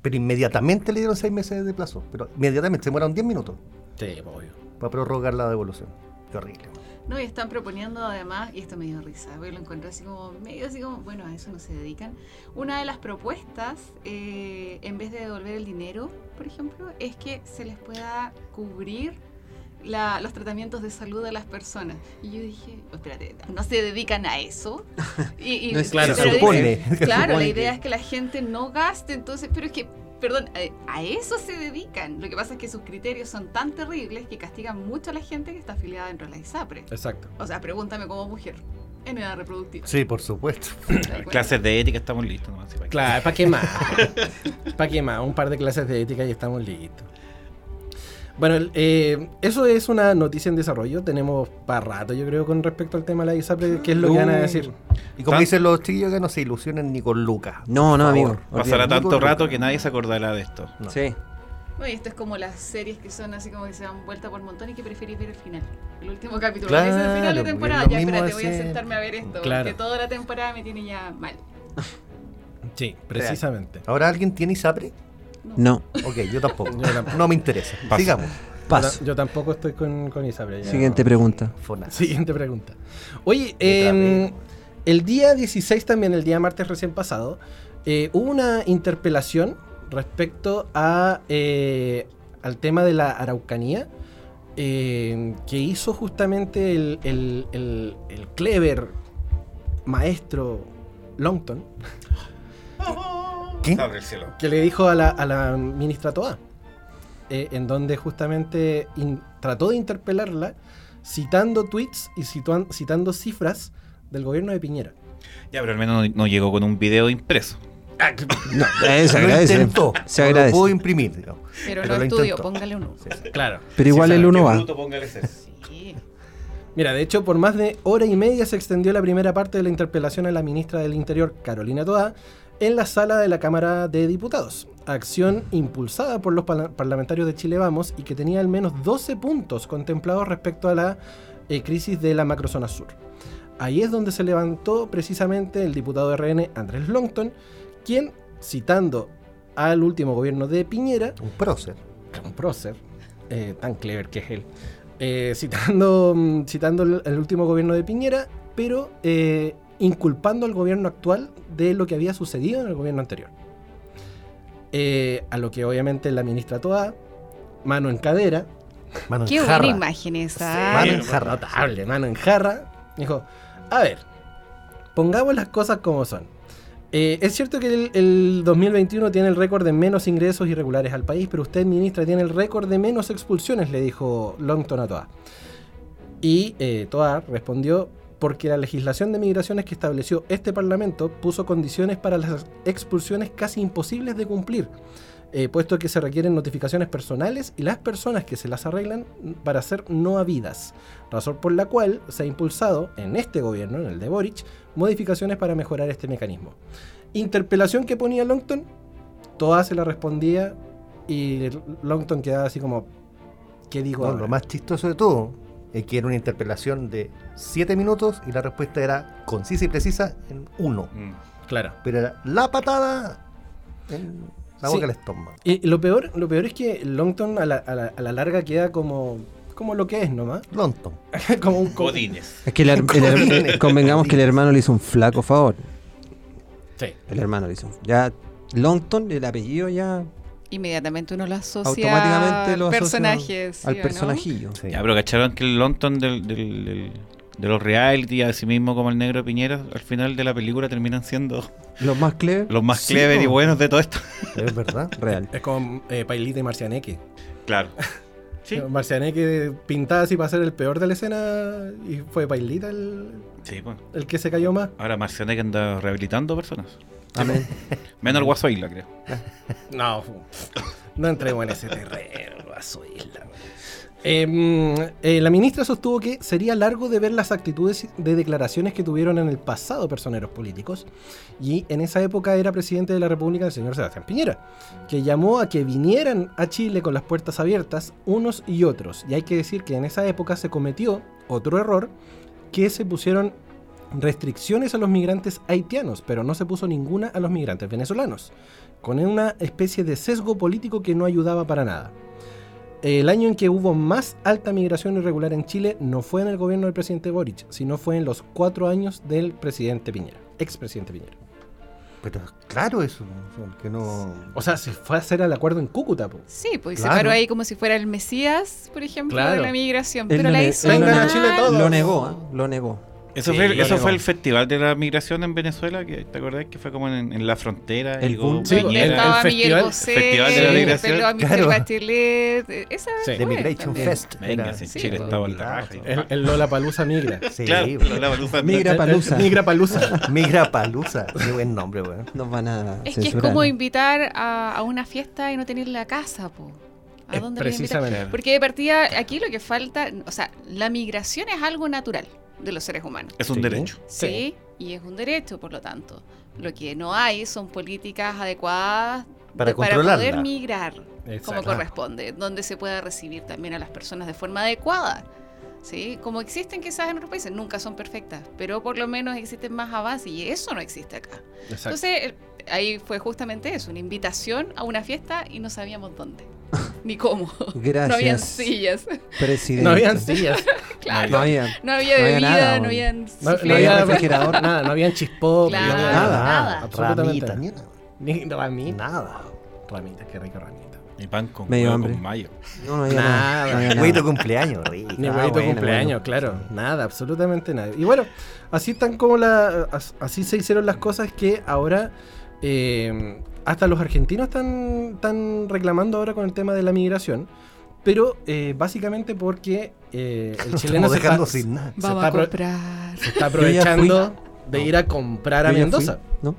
pero inmediatamente le dieron seis meses de plazo. Pero inmediatamente, se demoraron 10 minutos Sí, obvio. para prorrogar la devolución. Qué horrible. No, y están proponiendo además, y esto me dio risa, porque lo encontré así como, medio así como, bueno, a eso no se dedican. Una de las propuestas, eh, en vez de devolver el dinero, por ejemplo, es que se les pueda cubrir la- los tratamientos de salud de las personas. Y yo dije, "Oh, espérate, ¿no se dedican a eso? Y, y- No es- claro, supone. claro, la idea que- es que la gente no gaste, entonces, pero es que, perdón, a, a eso se dedican. Lo que pasa es que sus criterios son tan terribles que castigan mucho a la gente que está afiliada dentro de la ISAPRE. Exacto. O sea, pregúntame como mujer en edad reproductiva. Sí, por supuesto. Clases de ética estamos listos. nomás, sí, para que- Claro, ¿para qué más? ¿Para qué más? Un par de clases de ética y estamos listos. Bueno, el- eh, eso es una noticia en desarrollo. Tenemos para rato, yo creo, con respecto al tema de la ISAPRE, qué es lo que van a decir. Y como Tan- dicen los chiquillos, que no se ilusionen ni con Lucas. No, no, favor. amigo. Pasará tanto rato que nadie se acordará de esto. No. Sí. No, y esto es como las series que son así como que se dan vuelta por montón y que preferís ver el final. El último capítulo. Claro, es el final de temporada. Ya, espérate, voy a sentarme a ver esto. Claro. Porque toda la temporada me tiene ya mal. Sí, precisamente. ¿Ahora alguien tiene ISAPRE? No. Ok, yo tampoco. Yo tampoco. No me interesa. Paso. Sigamos. Paso. Yo, yo tampoco estoy con, con ISAPRE. ya. Siguiente pregunta. Fonas. Siguiente pregunta. Oye, em, el día 16 también, el día martes recién pasado, eh, hubo una interpelación respecto a, eh, al tema de la Araucanía eh, que hizo justamente el, el- el- el clever maestro Longton, ¿Qué? Abre el cielo. que le dijo a la, a la ministra Toa, eh, en donde justamente in- trató de interpelarla citando tweets y situan- citando cifras del gobierno de Piñera. Ya, pero al menos no, no llegó con un video impreso. No, eh, se Lo agradece. intentó. Se agradece. Lo puedo imprimir, digamos. Pero, Pero no lo estudio, intentó. póngale uno. Claro. Pero igual el uno va. Sí. Mira, de hecho, por más de hora y media se extendió la primera parte de la interpelación a la ministra del Interior, Carolina Toá, en la sala de la Cámara de Diputados. Acción impulsada por los parla- parlamentarios de Chile Vamos y que tenía al menos 12 puntos contemplados respecto a la eh, crisis de la macrozona sur. Ahí es donde se levantó precisamente el diputado de RN, Andrés Longton, quien, citando al último gobierno de Piñera, Un prócer. un prócer, eh, tan clever que es él, eh, citando, mm, citando el, el último gobierno de Piñera, pero eh, inculpando al gobierno actual de lo que había sucedido en el gobierno anterior. Eh, a lo que obviamente la ministra Toa, mano en cadera, Mano en Qué jarra. buena imagen esa. Mano en jarra. notable, mano en jarra, dijo, a ver, pongamos las cosas como son. Eh, es cierto que el, el 2021 tiene el récord de menos ingresos irregulares al país, pero usted, ministra, tiene el récord de menos expulsiones, le dijo Longton a Toa. Y eh, Toa respondió, porque la legislación de migraciones que estableció este Parlamento puso condiciones para las expulsiones casi imposibles de cumplir, eh, puesto que se requieren notificaciones personales y las personas que se las arreglan para ser no habidas, razón por la cual se ha impulsado en este gobierno, en el de Boric, modificaciones para mejorar este mecanismo. Interpelación que ponía Longton, Toa se la respondía y Longton quedaba así como, ¿qué digo? No, ahora? lo más chistoso de todo es que era una interpelación de 7 minutos y la respuesta era concisa y precisa en uno. Mm. Claro. Pero era la patada en la Sí. boca del estómago. Y lo peor, lo peor es que Longton a la, a la- a la larga queda como, como lo que es nomás. Lonton. como un co- Godines. Es que el, convengamos que el hermano le hizo un flaco favor. Sí. El hermano le hizo un Ya Longton, el apellido ya Inmediatamente uno lo asocia automáticamente lo personajes. ¿sí al no? personajillo. Sí. Ya, pero cacharon que el Longton del, del- del- de los reality, así mismo como el negro Piñera, al final de la película terminan siendo Los más clever, los más Sí, clever y buenos de todo esto. Es verdad. real. Es como eh, Pailita y Marcianeque. Claro. Sí. Marcianeque pintaba así para ser el peor de la escena y fue Pailita el, Sí, pues. el que se cayó más. Ahora Marcianeque anda rehabilitando personas. Amén. Menos el Guaso Isla, creo. No, no entremos en ese terreno, vaso isla. Em, eh, la ministra sostuvo que sería largo de ver las actitudes de declaraciones que tuvieron en el pasado personeros políticos y en esa época era presidente de la República el señor Sebastián Piñera, que llamó a que vinieran a Chile con las puertas abiertas unos y otros. Y hay que decir que en esa época se cometió otro error, que se pusieron restricciones a los migrantes haitianos, pero no se puso ninguna a los migrantes venezolanos, con una especie de sesgo político que no ayudaba para nada. El año en que hubo más alta migración irregular en Chile no fue en el gobierno del presidente Boric, sino fue en los cuatro años del presidente Piñera, expresidente Piñera. Pero claro eso, o sea, que no... O sea, se fue a hacer el acuerdo en Cúcuta, po. Sí, pues Claro. se paró ahí como si fuera el Mesías, por ejemplo, Claro. de la migración. Pero la hizo él lo negó, ¿eh? lo negó. Eso, Sí, fue, eso fue el festival de la migración en Venezuela, que te acordás que fue como en, en la frontera. El llegó boom. Sí, el- el Miguel festival- Bosé, festival de la migración. a Michelle Claro. Bachelet. eh, Esa Sí. fue The Migration también. Fest. Venga, si Sí, Chile estaba en la raja. y- El, el Lola Palusa migra. Sí, Claro, bueno. la baluza- Migra Palusa. Migra Palusa. Migra Palusa. Qué buen nombre, weón. Nos van a Es que es como invitar a, a una fiesta y no tener la casa, po. ¿A dónde precisamente. Porque de partida, aquí lo que falta, o sea, la migración es algo natural de los seres humanos. Es un Sí. derecho. Sí, y es un derecho, por lo tanto. Lo que no hay son políticas adecuadas Para de- controlarla. poder migrar como corresponde, donde se pueda recibir también a las personas de forma adecuada. ¿Sí? Como existen quizás en otros países, nunca son perfectas, pero por lo menos existen más avances y eso no existe acá. Exacto. Entonces, ahí fue justamente eso, una invitación a una fiesta y no sabíamos dónde, ni cómo. Gracias. No habían sillas, Presidente. no habían sillas. claro. No había. No había No había bebida, nada, no habían No, había refrigerador. Nada, no habían chispó. Claro, no había nada. nada. Absolutamente. Ramita, ni nada. Ni ramita. Nada. Ramita, qué rico ramita. Y pan con Medio huevo hambre. con mayo. No, no había Nada. nada. no. Huevito cumpleaños, rico. Ni Ah, huevito bueno, cumpleaños, bueno. claro. Nada, absolutamente nada. Y bueno, así están como la. as- Así se hicieron las cosas que ahora. eh, hasta los argentinos están, están reclamando ahora con el tema de la migración. Pero eh, básicamente porque eh, el chileno se dejando está, sin nada. se está comprar. se está aprovechando de ir a comprar a Mendoza. ¿no?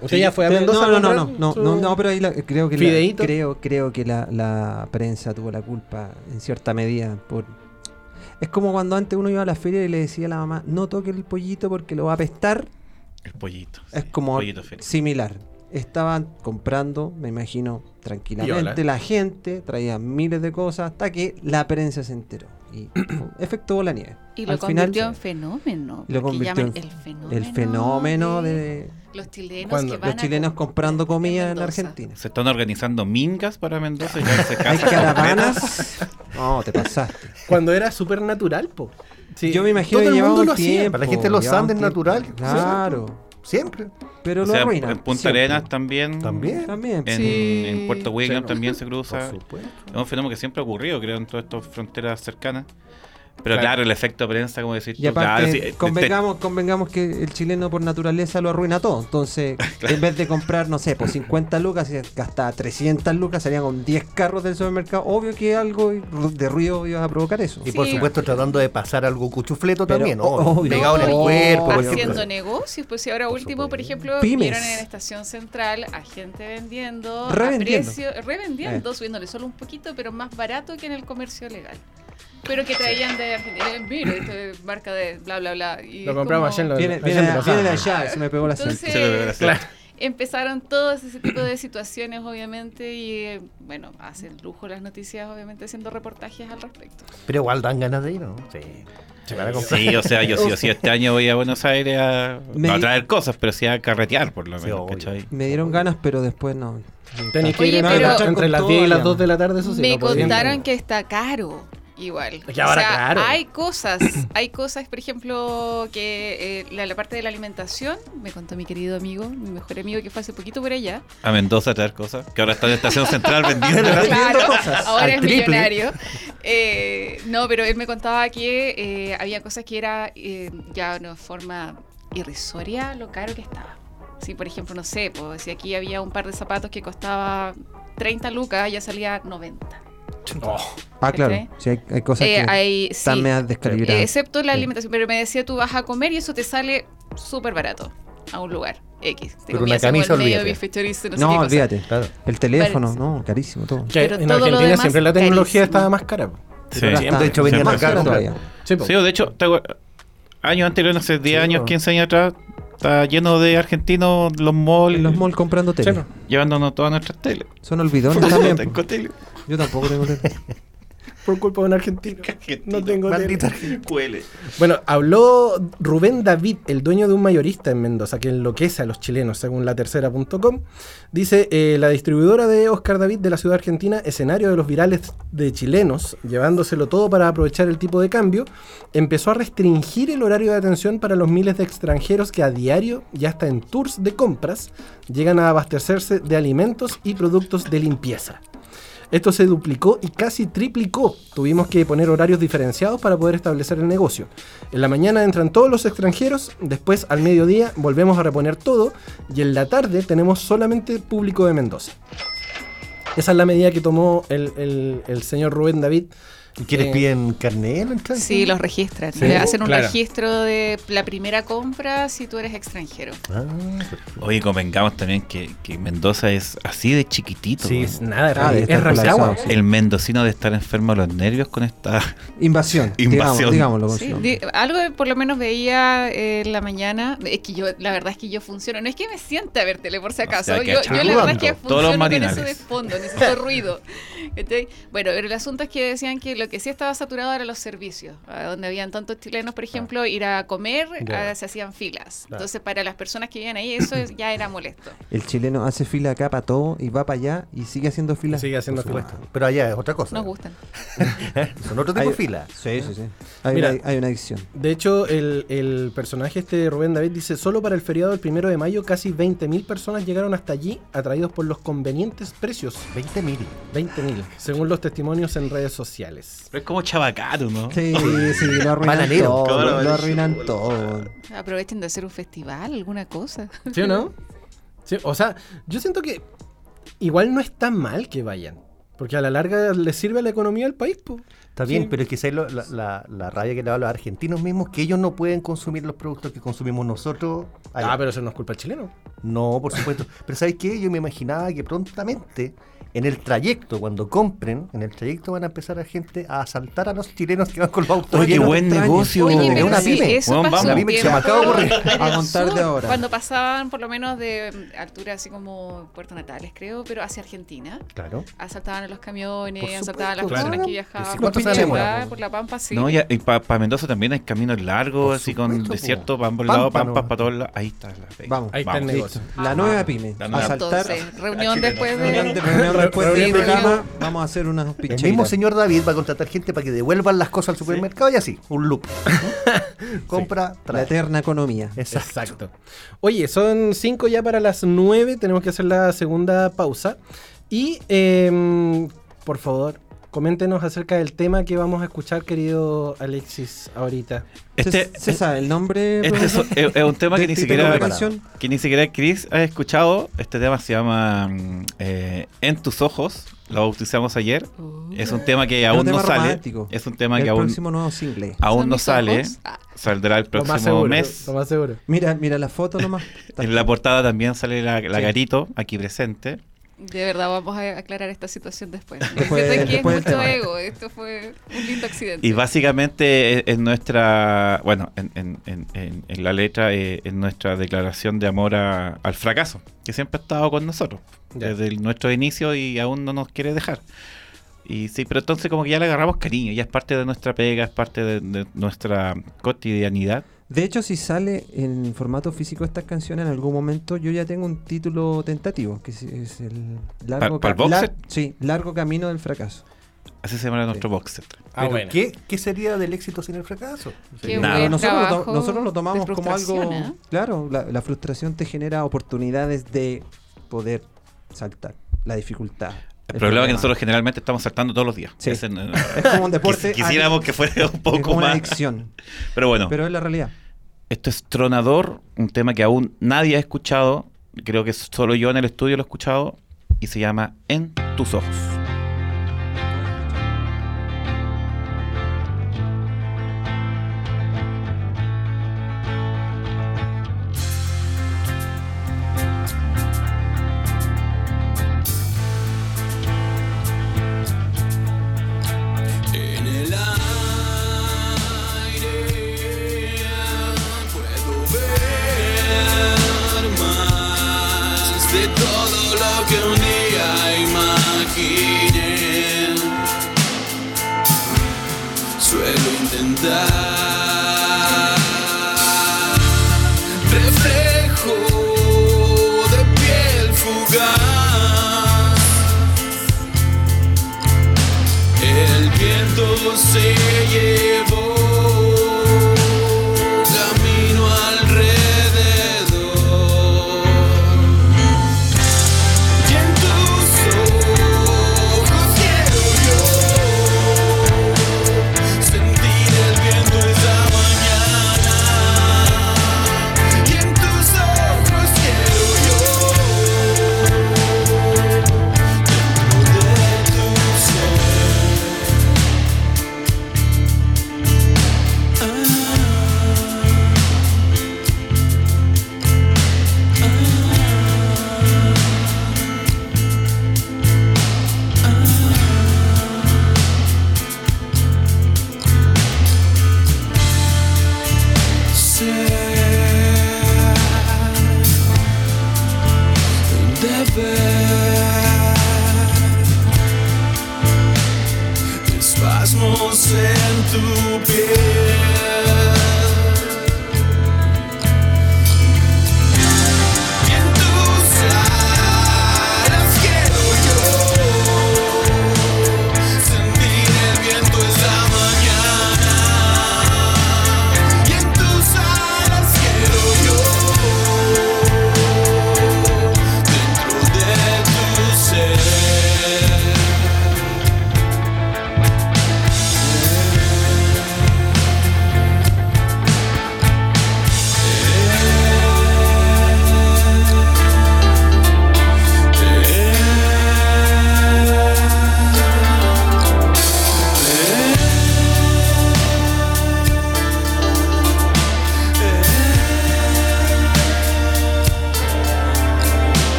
¿Usted ya fue a Pero- Mendoza? No, a no, no, no, no, su- no, no, pero ahí la- creo que la, creo, creo que la, la prensa tuvo la culpa en cierta medida por es como cuando antes uno iba a la feria y le decía a la mamá, no toque el pollito porque lo va a apestar. El pollito. Es sí, como similar. Estaban comprando, me imagino, tranquilamente la gente, traían miles de cosas hasta que la prensa se enteró y efectuó la nieve. Y lo Al final, convirtió en fenómeno. Lo que convirtió llaman en el fenómeno. el fenómeno de los chilenos Cuando que van los a chilenos comprando comida en Mendoza. Argentina. Se están organizando mingas para Mendoza y ya se Hay caravanas. No, te pasaste. Cuando era supernatural, po. Sí, Yo me imagino todo que el llevaba mundo un lo hacía. tiempo. Para la gente de los Andes natural. Claro. Siempre. Pero O lo sea, arruinan. en Punta siempre. Arenas también. También. También. En, Sí. en Puerto William Sí. también se Por cruza. supuesto. Es un fenómeno que siempre ha ocurrido, creo, en todas estas fronteras cercanas. Pero Claro. claro, el efecto prensa, como decís Y tú, aparte, claro, sí, te- convengamos, convengamos que el chileno por naturaleza lo arruina todo. Entonces, en vez de comprar, no sé, por 50 lucas, si gastaba 300 lucas, salían con 10 carros del supermercado. Obvio que algo de ruido iba a provocar eso. Y por supuesto tratando de pasar algo cuchufleto Pero, también, obvio. Pegado en el y cuerpo. haciendo negocios, pues si ahora Por último, por ejemplo, Pymes. vieron en Estación Central a gente vendiendo Revendiendo. a precio, revendiendo, Eh. subiéndole solo un poquito, pero más barato que en el comercio legal. Pero que traían de Argentina. Mira, esto es marca de bla, bla, bla. Y Lo compramos como- los- Viene, allá viene, en de- Los viene de Ángeles. allá, se me pegó la Entonces, empezaron todos ese tipo de situaciones, obviamente, y eh, bueno, hacen lujo las noticias, obviamente, haciendo reportajes al respecto. Pero igual dan ganas de ir, ¿no? Sí. Se van a comprar. Sí, o sea, yo sí o sí este año voy a Buenos Aires a, no a traer cosas, pero sí a carretear, por lo Sí, menos. ¿cachai? Me dieron ganas, pero después no. Tenéis que ir entre, entre las 10 y las 2 de la tarde, eso sí. Me no contaron que está caro. Igual. Ahora, o sea, claro. hay cosas, hay cosas, por ejemplo, que eh, la, la parte de la alimentación, me contó mi querido amigo, mi mejor amigo que fue hace poquito por allá. A Mendoza a traer cosas, que ahora está en Estación Central vendiendo. Claro, ahora Al es triple. millonario. Eh, no, pero él me contaba que eh, había cosas que era eh, ya de una forma irrisoria lo caro que estaba. Si, por ejemplo, no sé, pues, si aquí había un par de zapatos que costaba 30 lucas, ya salía 90. Ah, claro. ¿Cachai? Sí, hay, hay cosas Eh, que hay- están sí. medias descalibradas. Eh, excepto la Sí. alimentación, pero me decía tú vas a comer y eso te sale súper barato a un lugar X. Te Pero una camisa, el medio olvídate. no, sé no, olvídate. Claro. El teléfono, Vale. no, carísimo todo. Que Pero en todo lo Argentina demás siempre la tecnología carísimo. estaba más cara. Sí. De hecho, venían más cara todavía. Sí, de hecho, años anteriores, hace 10 Sí, años, po. 15 años atrás, está lleno de argentinos los malls, los malls comprando tele. Llevándonos todas nuestras teles. Son olvidones también. Yo tampoco tengo tele. por culpa de un argentino. No tengo tele. Cuele. Bueno, habló Rubén David, el dueño de un mayorista en Mendoza, que enloquece a los chilenos, según la tercera.com. Dice, eh, la distribuidora de Oscar David de la ciudad argentina, escenario de los virales de chilenos, llevándoselo todo para aprovechar el tipo de cambio, empezó a restringir el horario de atención para los miles de extranjeros que a diario, ya hasta en tours de compras, llegan a abastecerse de alimentos y productos de limpieza. Esto se duplicó y casi triplicó. Tuvimos que poner horarios diferenciados para poder establecer el negocio. En la mañana entran todos los extranjeros, después al mediodía volvemos a reponer todo y en la tarde tenemos solamente público de Mendoza. Esa es la medida que tomó el, el- señor Rubén David. ¿Y Eh, piden carnet? entrada? Sí, los registran. Sí, Le hacen un claro. registro de la primera compra si tú eres extranjero. Ah, Oye, convengamos también que, que Mendoza es así de chiquitito. Sí, weón. es nada, Ah, de es sí. El mendocino de estar enfermo a los nervios con esta. Invasión. Invasión. Digamos, digámoslo. Sí, con- di- algo que por lo menos veía eh, en la mañana. Es que yo, la verdad es que yo funciono. No es que me sienta a ver tele, por si acaso. sea, que yo, yo la verdad es que Todos los funciono con eso de fondo, necesito ruido. Bueno, pero el asunto es que decían que lo que sí estaba saturado eran los servicios. donde habían tantos chilenos, por ejemplo, ir a comer, ah, se hacían filas. Entonces, para las personas que vivían ahí, eso es- ya era molesto. El chileno hace fila acá para todo y va para allá y sigue haciendo fila. Sigue haciendo por fila. supuesto. Pero allá es otra cosa. Nos gustan. Son otro tipo Hay- de fila. Sí, sí, sí. Hay, Mira. una, hay una adicción. De hecho, el, el personaje este Rubén David dice, solo para el feriado del primero de mayo casi 20.000 personas llegaron hasta allí atraídos por los convenientes precios. 20 mil. 20.000, según los testimonios en redes sociales. Pero es como chabacaro, ¿no? Sí, sí, lo arruinan Bananero, todo. cabrón. Lo arruinan todo. Aprovechen de hacer un festival, alguna cosa. ¿Sí o no? Sí, o sea, yo siento que igual no está mal que vayan. Porque a la larga les sirve a la economía del país. po. Está bien, Sí. pero es que ¿sabes lo- la, la, la rabia que le da a los argentinos mismos, que ellos no pueden consumir los productos que consumimos nosotros. allá. Ah, pero eso no es culpa del chileno. No, por supuesto. Pero ¿sabes qué? Yo me imaginaba que prontamente, en el trayecto, cuando compren, en el trayecto van a empezar a gente a asaltar a los chilenos que van con los autos. Oye, buen extraño. negocio. Oye, Es una sí, pyme. vamos. un Una pyme que se me acaba de ocurrir. A contar de ahora. Cuando pasaban por lo menos de mm, altura así como Puerto Natales, creo, pero hacia Argentina. Claro. Asaltaban a los camiones, asaltaban a las personas claro. que viajaban por, la Pampa, sí. No, y para Mendoza también hay caminos largos, Por así con desierto para ambos lados, Pámpano. pampas para todos lados. Ahí está la fe. Vamos. Ahí está el negocio. La nueva pyme. La nueva- Asaltar. Reunión después Reunión de- después de programa. Vamos a hacer unas El picheiras. mismo señor David va a contratar gente para que devuelvan las cosas al supermercado y así, un loop. Compra, La trae. eterna economía. Exacto. Exacto. Oye, son 5 ya para las 9. Tenemos que hacer la segunda pausa. Y, em, por favor, coméntenos acerca del tema que vamos a escuchar, querido Alexis, ahorita. Este, ¿Se, se sabe el nombre? este es, es- es un tema que ¿Del ni siquiera que ni siquiera Chris ha escuchado. Este tema se llama mm, eh, En tus ojos. Lo bautizamos ayer. Es un tema que aún no tema sale. romántico. Es un tema el que aún, próximo nuevo single. aún ¿Son no sale. ojos? Ah. Saldrá el Lo más próximo seguro. mes. Lo más seguro. Mira, mira la foto nomás. En la portada también sale la, la Sí. Garito, aquí presente. De verdad, vamos a aclarar esta situación después. Después- Siento que es después mucho ego. Esto fue un lindo accidente. Y básicamente es, es nuestra, bueno, en, en- en- en- en la letra eh, es nuestra declaración de amor a- al fracaso, que siempre ha estado con nosotros, Ya. desde el- nuestro inicio y aún no nos quiere dejar. Y sí, pero entonces como que ya le agarramos cariño, ya es parte de nuestra pega, es parte de, de nuestra cotidianidad. De hecho, si sale en formato físico estas canciones en algún momento, yo ya tengo un título tentativo, que es, es el largo, ¿Pa- pa'l ca- box lar- set? sí, largo camino del fracaso. Así se llama nuestro box set. Ah, bueno. ¿qué, ¿Qué sería del éxito sin el fracaso? Nada. nosotros, lo, to- nosotros lo tomamos como algo, ¿eh? claro, la, la frustración te genera oportunidades de poder saltar, la dificultad. El problema es que nosotros generalmente estamos saltando todos los días. Sí. Es como un deporte. Quis- Quisiéramos que fuera un es poco como una adicción, Pero bueno, pero es la realidad. esto es Tronador, un tema que aún nadie ha escuchado. Creo que solo yo en el estudio lo he escuchado. Y se llama En tus ojos.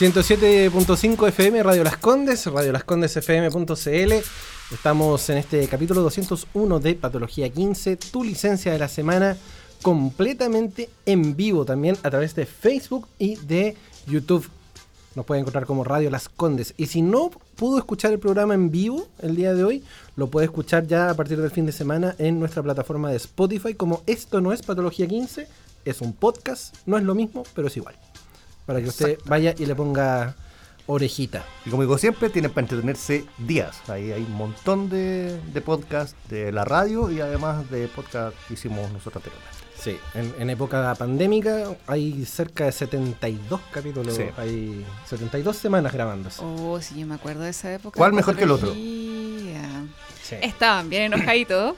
...107.5 FM, Radio Las Condes, Radio Las Condes FM.cl. Estamos en este capítulo 201 de Patología 15, tu licencia de la semana, completamente en vivo también a través de Facebook y de YouTube. Nos puede encontrar como Radio Las Condes. Y si no pudo escuchar el programa en vivo el día de hoy, lo puede escuchar ya a partir del fin de semana en nuestra plataforma de Spotify. Como esto no es Patología 15, es un podcast, no es lo mismo, pero es igual. Para que usted vaya y le ponga orejita. Y como digo siempre, tienen para entretenerse días. Ahí hay un montón de, de podcasts de la radio y además de podcasts que hicimos nosotros anteriormente. Sí, en, en época pandémica hay cerca de 72 capítulos, Sí. hay 72 semanas grabándose. Oh, sí, yo me acuerdo de esa época. ¿Cuál mejor que el otro? Sí. Estaban bien enojaditos.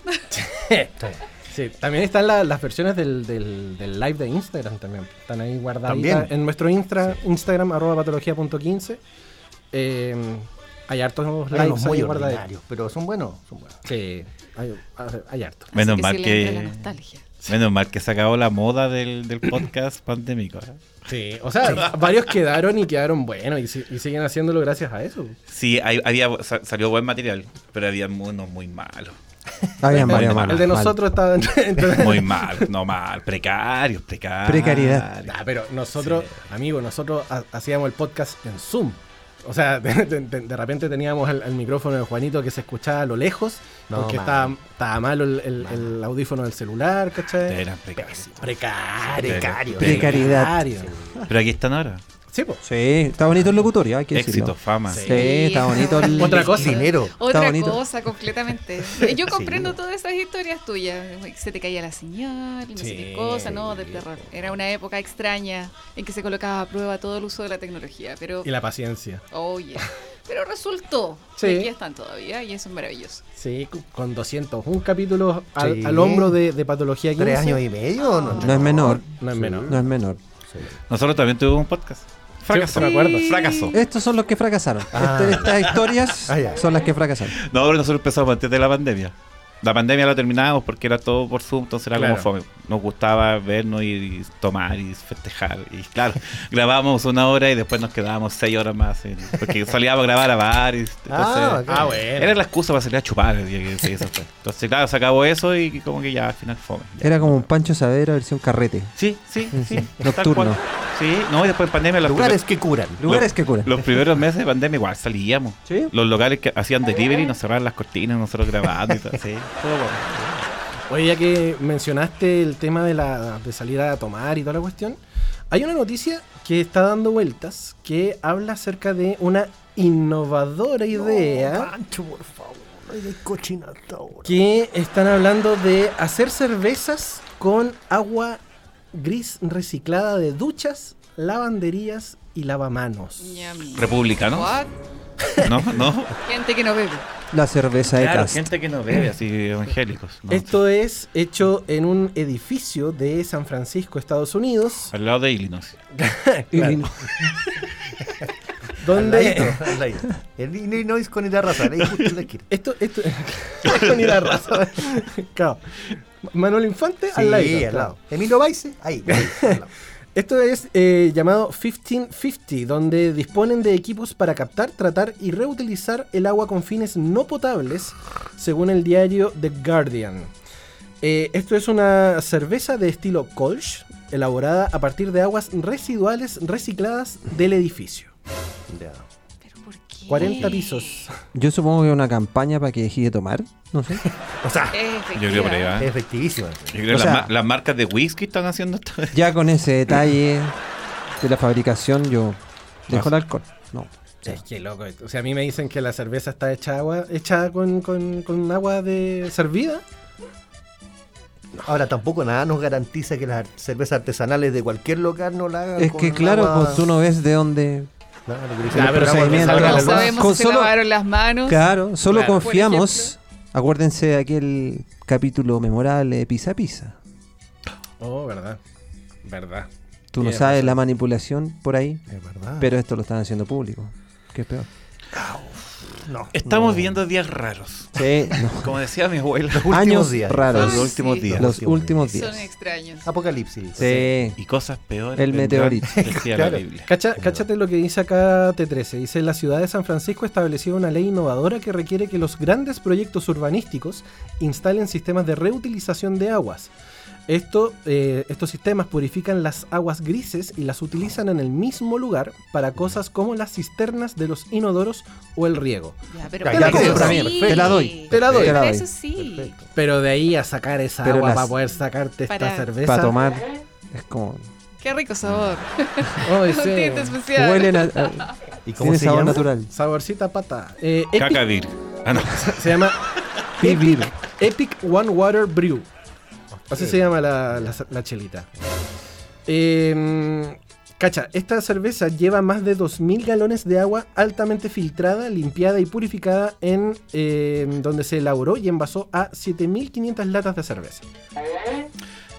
Sí, también están la- las versiones del, del- del live de Instagram también. Están ahí guardaditas También. en nuestro Instra, Instagram, arroba patología.15. Eh, hay hartos lives muy ahí guardaditos. ordinarios, pero son buenos, son buenos. Sí, hay, hay hartos. Menos mal que. la nostalgia. Menos mal que se acabó la moda del, del podcast pandémico. ¿eh? Sí, o sea, varios quedaron y quedaron buenos y, si- y siguen haciéndolo gracias a eso. Sí, hay- había, sa- salió buen material, pero había unos muy malos. El de mal. nosotros estaba entre- entre- Muy malos, no mal. Precarios, precarios. Precariedad. Nah, pero nosotros, amigos, nosotros ha- hacíamos el podcast en Zoom. O sea, de, de- de- de repente teníamos el, el micrófono de Juanito que se escuchaba a lo lejos, No, porque mal. estaba, estaba malo el, el- el audífono del celular, ¿cachai? Eran precarios. Precario. Precario. Precariedad. Precario. Pero aquí están ahora. Sí, pues. Sí, está bonito el locutorio, hay que Éxito, decirlo. fama. Sí, está bonito el... Otra cosa. Dinero. Otra bonito. cosa completamente. Yo comprendo todas esas historias tuyas. Se te caía la señal, no sé Sí. qué cosa, no, del terror. Era una época extraña en que se colocaba a prueba todo el uso de la tecnología. Pero, Y la paciencia. oye, pero resultó. Sí. Y aquí están todavía y eso es maravilloso. Sí, cu- con 201 capítulos al, Sí. al hombro de, de patología 15. ¿Tres años y medio? No, No es menor, No es menos. no es menor. Nosotros también tuvimos un podcast. Fracasó. me acuerdo. Fracasó. Estos son los que fracasaron. Ah. Este- estas historias Ah, son las que fracasaron. No, pero nosotros empezamos antes de la pandemia. La pandemia la terminábamos porque era todo por Zoom, entonces era Claro. como fome. Nos gustaba vernos y, y tomar y festejar. Y claro, grabábamos una hora y después nos quedábamos seis horas más. en- porque salíamos a grabar a bar. Y, entonces, Ah, Ah, bueno. Era la excusa para salir a chupar. y- y- y eso fue. Entonces, claro, se acabó eso y como que ya al final fome. Ya. Era como un Pancho Savera versión carrete. Sí, sí, sí. Nocturno. Sí, no, y después en pandemia los Lugares que curan. Lugares que curan. Los primeros meses de pandemia igual salíamos. Sí. Los locales que hacían delivery nos cerraban las cortinas, nosotros grabando y todo. Sí, todo bueno. Oye, ya que mencionaste el tema de, la, de salir a tomar y toda la cuestión, hay una noticia que está dando vueltas que habla acerca de una innovadora idea Pancho, por favor. No cochinata ahora. que están hablando de hacer cervezas con agua gris reciclada de duchas, lavanderías y lavamanos. Ñami. ¿Republicano? What? No, no. Gente que no bebe. La cerveza de Claro, Cast. gente que no bebe, así evangélicos. ¿no? Esto es hecho en un edificio de San Francisco, Estados Unidos, Al lado de Illinois. Al donde. El Illinois con la esquina. Esto, esto, con ir a raza. Claro. Manuel Infante Sí, al lado. al lado. Emilio Baice, ahí. ahí, al lado. Esto es eh, llamado 1550, donde disponen de equipos para captar, tratar y reutilizar el agua con fines no potables, según el diario The Guardian. Eh, esto es una cerveza de estilo Kolsch, elaborada a partir de aguas residuales recicladas del edificio. ¿Pero por qué? 40 pisos. Yo supongo que una campaña para que deje de tomar. No sé. O sea, Es Yo creo por ahí. ¿eh? es efectivísima. Yo creo que O las, sea- ma- las marcas de whisky están haciendo esto. Ya con ese detalle de la fabricación, yo dejo el alcohol. No. Es que loco. esto. O sea, a mí me dicen que la cerveza está hecha agua, hecha con, con- con agua de servida. Ahora tampoco nada nos garantiza que las cervezas artesanales de cualquier local no la hagan Es con que claro, agua- pues tú no ves de dónde. Claro, pero pero que procedimiento, No Claro, luz. sabemos con si se solo- lavaron las manos. Claro, solo Claro. confiamos. Acuérdense de aquel capítulo memorable de Pisa Pisa. Oh, verdad. Verdad. Tú no sabes razón. la manipulación por ahí, Es verdad. pero esto lo están haciendo público. ¿Qué es peor? No, Estamos no. viendo días raros. Sí, no. Como decía mi abuela. últimos Años días. raros. Los últimos sí. días. Los últimos últimos Son días. extraños. Apocalipsis. Sí. Y cosas peores. El meteorito. Decía Claro. la Biblia. Cacha- cáchate lo que dice acá T13. Dice, la ciudad de San Francisco estableció una ley innovadora que requiere que los grandes proyectos urbanísticos instalen sistemas de reutilización de aguas. Esto, eh, estos sistemas purifican las aguas grises y las utilizan en el mismo lugar para cosas como las cisternas de los inodoros o el riego. Ya, pero sí. Te la doy. Te la doy. Te la doy. eso sí. Perfecto. Pero de ahí a sacar esa Pero agua las- para poder sacarte esta Para- cerveza. Para tomar. Es como. Qué rico sabor. Sí. tinte especial. Huelen a. a- ¿Y cómo tiene se sabor llama? natural. Saborcita pata. Eh, Epic-. Ah, no. se llama Vivir. Epic One Water Brew. Así se llama la, la- la chelita. Eh, cacha, esta cerveza lleva más de 2.000 galones de agua altamente filtrada, limpiada y purificada en eh, donde se elaboró y envasó a 7.500 latas de cerveza.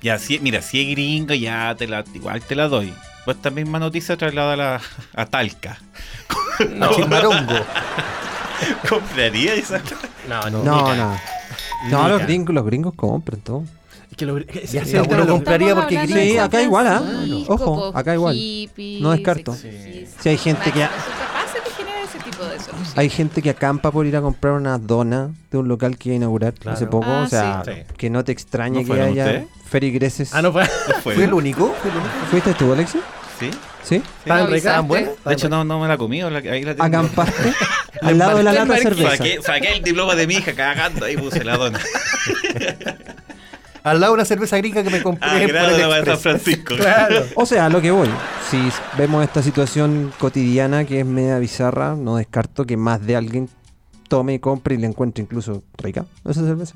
Ya, si, mira, si es gringo, ya te la, igual te la doy. Pues esta misma noticia traslada a, a Talca. A Chimbarongo. ¿Compraría esa? No, No, no. No, los gringos, los gringos compran todo. Es que lo- Ya compraría porque gringo. Sí, acá igual, ¿ah? Ojo, acá igual. hippies, No descarto. Si hay gente que- Son capaces de generar ese tipo de soluciones. Hay gente que acampa por ir a comprar una dona de un local que iba a inaugurar Claro. hace poco. Ah, o sea, sí. que no te extrañe ¿No que haya ferigreses. Ah, no fue. ¿Fue? ¿Fue el único? ¿Fue el único? ¿Fuiste tú, Alexis? ¿Sí? ¿Sí? ¿Estaban no? ¿estaban buenas? De hecho, no, no me la comí. la- Ahí la tengo. Acampaste al lado de la lata de cerveza. Saqué, saqué el diploma de mi hija cagando ahí puse la dona. Al lado una cerveza gringa que me compré Ah, por el de San. Francisco. Claro. O sea, a lo que voy. Si vemos esta situación cotidiana que es media bizarra, no descarto que más de alguien tome, compre y le encuentre incluso rica esa cerveza.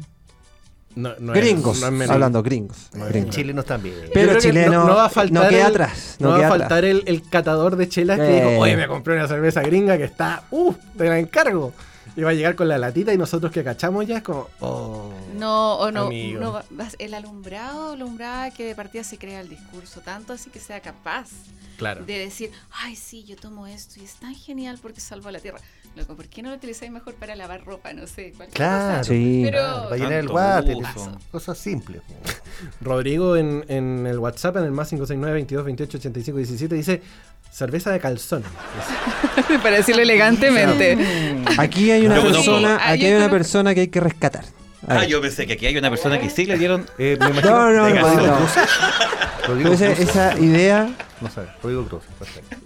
No, no es- gringos, no es hablando gringos. En gringos. Chile no están bien. Yo Pero chileno no, no va a faltar no queda el- atrás, No, no va a faltar atrás. el, el catador de chelas que Eh. dijo, oye, me compré una cerveza gringa que está, uh, te la encargo. Y va a llegar con la latita y nosotros que cachamos ya es como, oh. No, o no, Amigo. no el alumbrado, alumbrada que de partida se crea el discurso, tanto así que sea capaz Claro. de decir, ay, sí, yo tomo esto y es tan genial porque salvo a la tierra. Loco, ¿por qué no lo utilizáis mejor para lavar ropa? No sé, cualquier Claro. cosa. Sí. Pero, Para llenar el water, cosas simples. Rodrigo en, en el WhatsApp, en el más 569 22 28 85 17, dice cerveza de calzón. para decirlo elegantemente. Aquí hay una Yo persona, aquí hay una persona que hay que rescatar. Ah, yo pensé que aquí hay una persona que sí le dieron. Eh, me imagino. No, no, no. Rodrigo Cruz. esa idea No sé, Rodrigo Cruz. perfecto.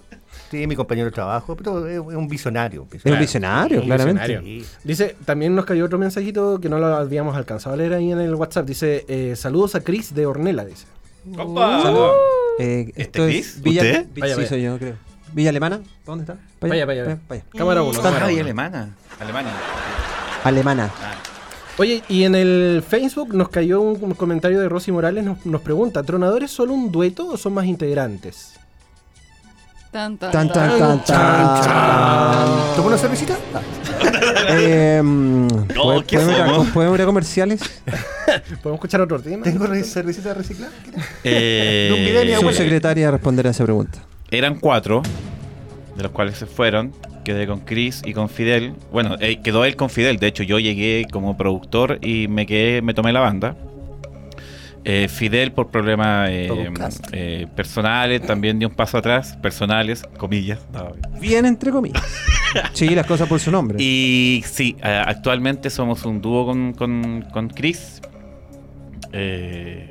Sí, mi compañero de trabajo, pero es es un visionario. es un visionario, claramente. visionario. Dice, también nos cayó otro mensajito que no lo habíamos alcanzado a leer ahí en el WhatsApp. Dice, eh, saludos a Chris de Ornella, dice. ¡Opa! Eh, ¿Este esto es Villa, ¿Usted? Vi- Vaya, sí, vaya. soy yo, creo. Villa Alemana, ¿dónde está? Vaya, vaya, vaya. vaya. Cámara 1. Ah, y alemana. Alemania. Alemana. Oye, y en el Facebook nos cayó un comentario de Rosy Morales, nos, nos pregunta, ¿Tronadores solo un dueto o son más integrantes? Tan, tan, Tan, tan, tan, tan. ¿Toma una cervecita? Eh, mm, ¿pod- ¿qué ¿podemos, ir a, somos? podemos ir a comerciales? ¿Podemos escuchar otro tema? ¿Tengo re- cervecita reciclada? Eh, No olvidé mi Su abuela. secretaria responderá a esa pregunta. eran cuatro, de los cuales se fueron. Quedé con Chris y con Fidel. Bueno, eh, quedó él con Fidel. De hecho, yo llegué como productor y me quedé, me tomé la banda. Eh, Fidel por problemas eh, eh, personales también dio un paso atrás, personales, comillas. no, Bien, entre comillas. Sí, las cosas por su nombre. Y sí, actualmente somos un dúo con, con, con Chris. Eh,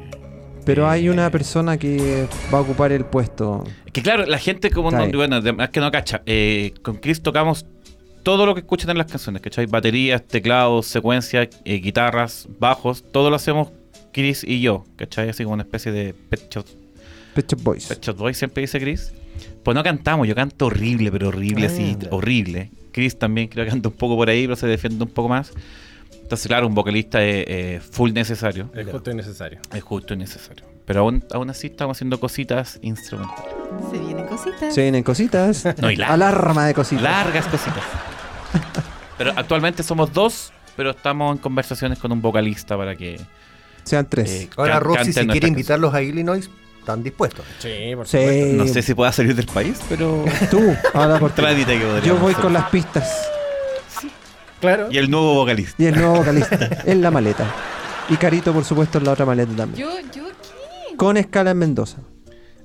Pero hay eh, una persona que va a ocupar el puesto. Que claro, la gente como no, bueno, además que no cacha. eh, con Chris tocamos todo lo que escuchan en las canciones, ¿cachai? Baterías, teclados, secuencias, eh, guitarras, bajos, todo lo hacemos Chris y yo, ¿cachai? Así como una especie de Pet Shop, Pet Shop Boys. Pet Shop Boy, siempre dice Chris. Pues no cantamos, yo canto horrible, pero horrible, así, Ah. horrible. Chris también creo que canta un poco por ahí, pero se defiende un poco más. Entonces, claro, un vocalista es eh, full necesario. Es justo y necesario. Es justo y necesario. Pero aún, aún así estamos haciendo cositas instrumentales. Se vienen cositas. Se vienen cositas. No, y largas. Alarma de cositas. Largas cositas. Pero actualmente somos dos, pero estamos en conversaciones con un vocalista para que. Sean tres. eh, Ahora, canten si quiere invitarlos a Illinois, están dispuestos. Sí, por Sí. canciones. No sé si pueda salir del país, pero. Tú, ahora por ti. Trámite que Yo voy hacer. con las pistas. Claro. Y el nuevo vocalista. Y el nuevo vocalista en la maleta. Y Carito, por supuesto, en la otra maleta también. Yo, yo, ¿qué? Con escala en Mendoza.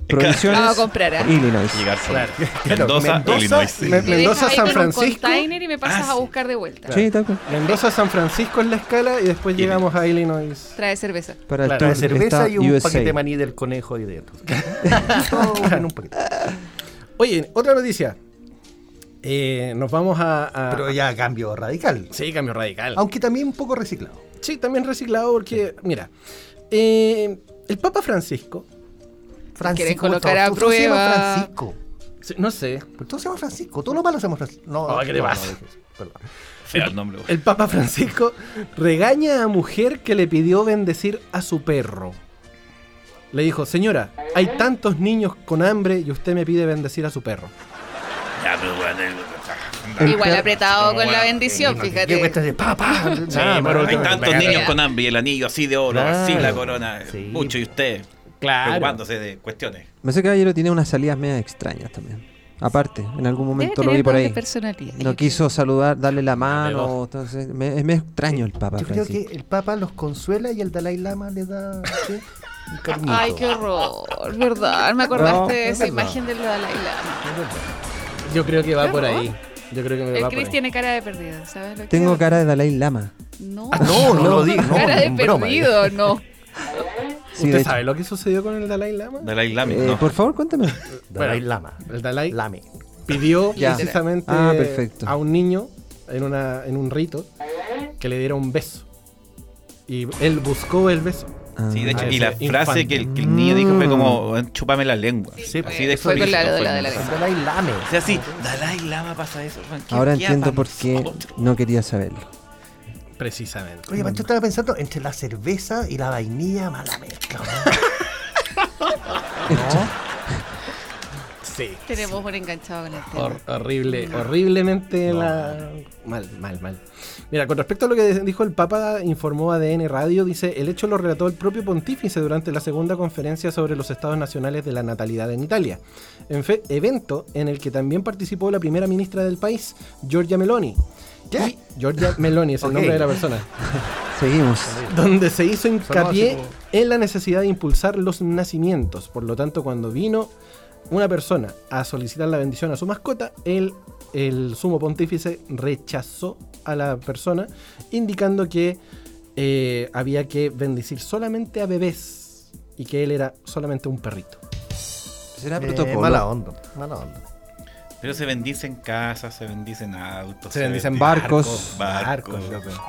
Provisiones. Vamos a comprar, ¿eh? Illinois. Llegar Claro. Mendoza, Mendoza, Illinois. Me- Me Mendoza, San Francisco. Y me pasas Ah, a sí. buscar de vuelta. Sí, tal cual. Mendoza, San Francisco es la escala y después llegamos a Illinois. Trae cerveza. Para Claro, Trae cerveza y un USA. paquete de maní del conejo dentro. Todo en un paquete. Oye, otra noticia. Eh, nos vamos a, a- Pero ya cambio radical. Sí, cambio radical. Aunque también un poco reciclado. Sí, también reciclado porque, mira, eh, el Papa Francisco, Francisco. colocar a prueba. Francisco. sí, no sé, Pero todo se llama Francisco. Todo lo malo se llama Francisco. No, Oh, ¿qué te no, pasa? no el nombre. el Papa Francisco regaña a mujer que le pidió bendecir a su perro. Le dijo, señora, hay tantos niños con hambre y usted me pide bendecir a su perro. Ya, pero bueno, el- El Igual per- apretado con la bendición, Yo que fíjate. estás de papá. pero- Hay tantos niños con hambre y el anillo así de oro, Claro. así la corona. Sí. Mucho y usted preocupándose de cuestiones. Ese caballero tiene unas salidas medio extrañas también. Aparte, en algún Debe momento lo vi por ahí. No quiso saludar, darle la mano. Entonces, me- es medio extraño el Papa Yo creo Francisco. que el Papa los consuela y el Dalai Lama le da. Ay, qué horror, ¿verdad? Me acordaste No, de es esa verdad. imagen del Dalai Lama. Yo creo que va por horror. ahí. Yo creo que me El va por Chris ahí. tiene cara de perdido, ¿sabes lo que Tengo cara de Dalai Lama. No, No, no lo digas, no, cara de perdido, no. Sí, ¿Usted hecho. sabe lo que sucedió con el Dalai Lama? Dalai Lama, Eh, ¿no? Por favor, cuéntame. Dalai Lama. El Dalai Lame. pidió Ya. precisamente Ah, perfecto. a un niño en, una, en un rito que le diera un beso. Y él buscó el beso. Ah. Sí, de hecho, Ah, y la frase que el, que el niño dijo fue como, chúpame la lengua. Sí, Así de fue con la- explícito de la- fue. de la- Dalai Lame. O sea, sí, Dalai Lama pasa eso. Juan, ¿qué Ahora entiendo por qué no quería saberlo. Precisamente. Oye, Pancho estaba pensando entre la cerveza y la vainilla, mala mezcla. ¿no? Sí. Tenemos un enganchado con el tema. Hor- horrible, horriblemente la... mal, mal, mal. Mira, con respecto a lo que dijo el Papa, informó ADN Radio, dice, el hecho lo relató el propio pontífice durante la segunda conferencia sobre los estados nacionales de la natalidad en Italia, en fe- evento en el que también participó la primera ministra del país, Giorgia Meloni. ¿Qué? Y Giorgia Meloni es el nombre de la persona. Seguimos. donde se hizo hincapié en la necesidad de impulsar los nacimientos. Por lo tanto, cuando vino una persona a solicitar la bendición a su mascota, él, el sumo pontífice rechazó a la persona, indicando que eh, había que bendecir solamente a bebés y que él era solamente un perrito. ¿Será Eh, protocolo? mala onda, mala onda. Pero se bendice en casa, se bendice en autos. Se bendicen bendice- barcos. Barcos, Barcos.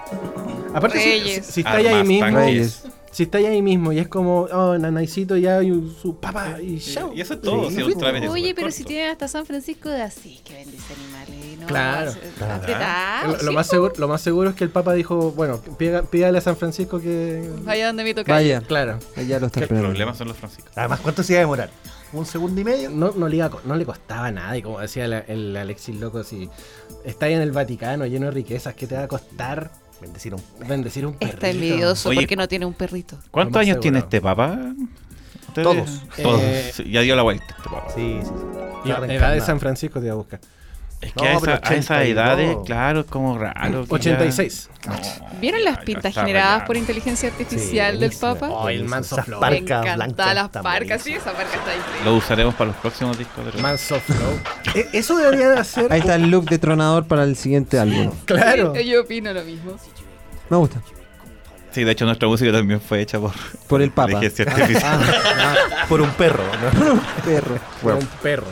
Aparte, si, Reyes. si, si estáis ahí mismo. Reyes. si estáis ahí mismo y es como, oh, nanaicito ya y su papá y chao. Y eso es todo, Sí, Oye, pero corto. si tienen hasta San Francisco de Asís que bendice animales. No, Claro. Se- Claro. apretado, Lo, más seguro, lo más seguro es que el Papa dijo, bueno, pídale, a San Francisco que... Vaya donde me toca. Vaya, Claro, ya lo está El problema son los franciscanos. Además, ¿cuánto se iba a demorar? ¿Un segundo y medio? no, no, le iba no le costaba nada. Y como decía la- el, Alexis Loco, si estás en el Vaticano lleno de riquezas, ¿qué te va a costar Bendecir un bendecir un perrito? Está envidioso Oye, porque no tiene un perrito. ¿Cuántos años tiene este papá? ¿Ustedes? Todos. Todos. Eh, Sí, ya dio la vuelta este papá. Sí, sí, sí. Y Está la edad de. San Francisco te iba a buscar. Es que No, a, esa, a esas 82. edades, claro, es como raro. que ya- 86. No, ¿Vieron las pintas generadas por inteligencia artificial del. Papa? Oh, el manso flow. Me las parcas, sí, esa parca está increíble. Lo usaremos para los próximos discos de Man's of Flow. Eh, Eso debería de hacer... Ahí está el look de tronador para el siguiente álbum. Claro. Sí, Yo opino lo mismo. Me gusta. Sí, de hecho nuestra música también fue hecha por, Por el Papa. inteligencia artificial. Por un perro, ¿no? Perro. Fue un perro.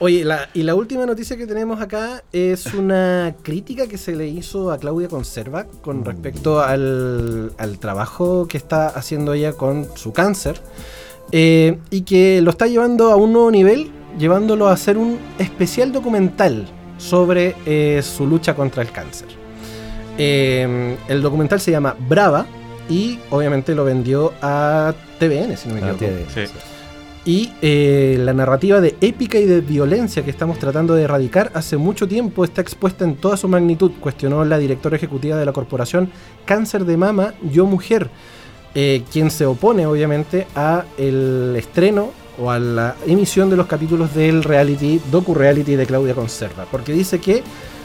Oye, la- y la última noticia que tenemos acá es una crítica que se le hizo a Claudia Conserva con respecto al, al trabajo que está haciendo ella con su cáncer eh, y que lo está llevando a un nuevo nivel, llevándolo a hacer un especial documental sobre eh, su lucha contra el cáncer. Eh, el documental se llama Brava y obviamente lo vendió a TVN, si no me Ah, equivoco. tiene- Sí. Y eh, la narrativa de épica y de violencia que estamos tratando de erradicar hace mucho tiempo está expuesta en toda su magnitud, cuestionó la directora ejecutiva de la corporación Cáncer de Mama, Yo Mujer, eh, quien se opone obviamente a el estreno o a la emisión de los capítulos del reality, docu-reality de Claudia Conserva, porque dice que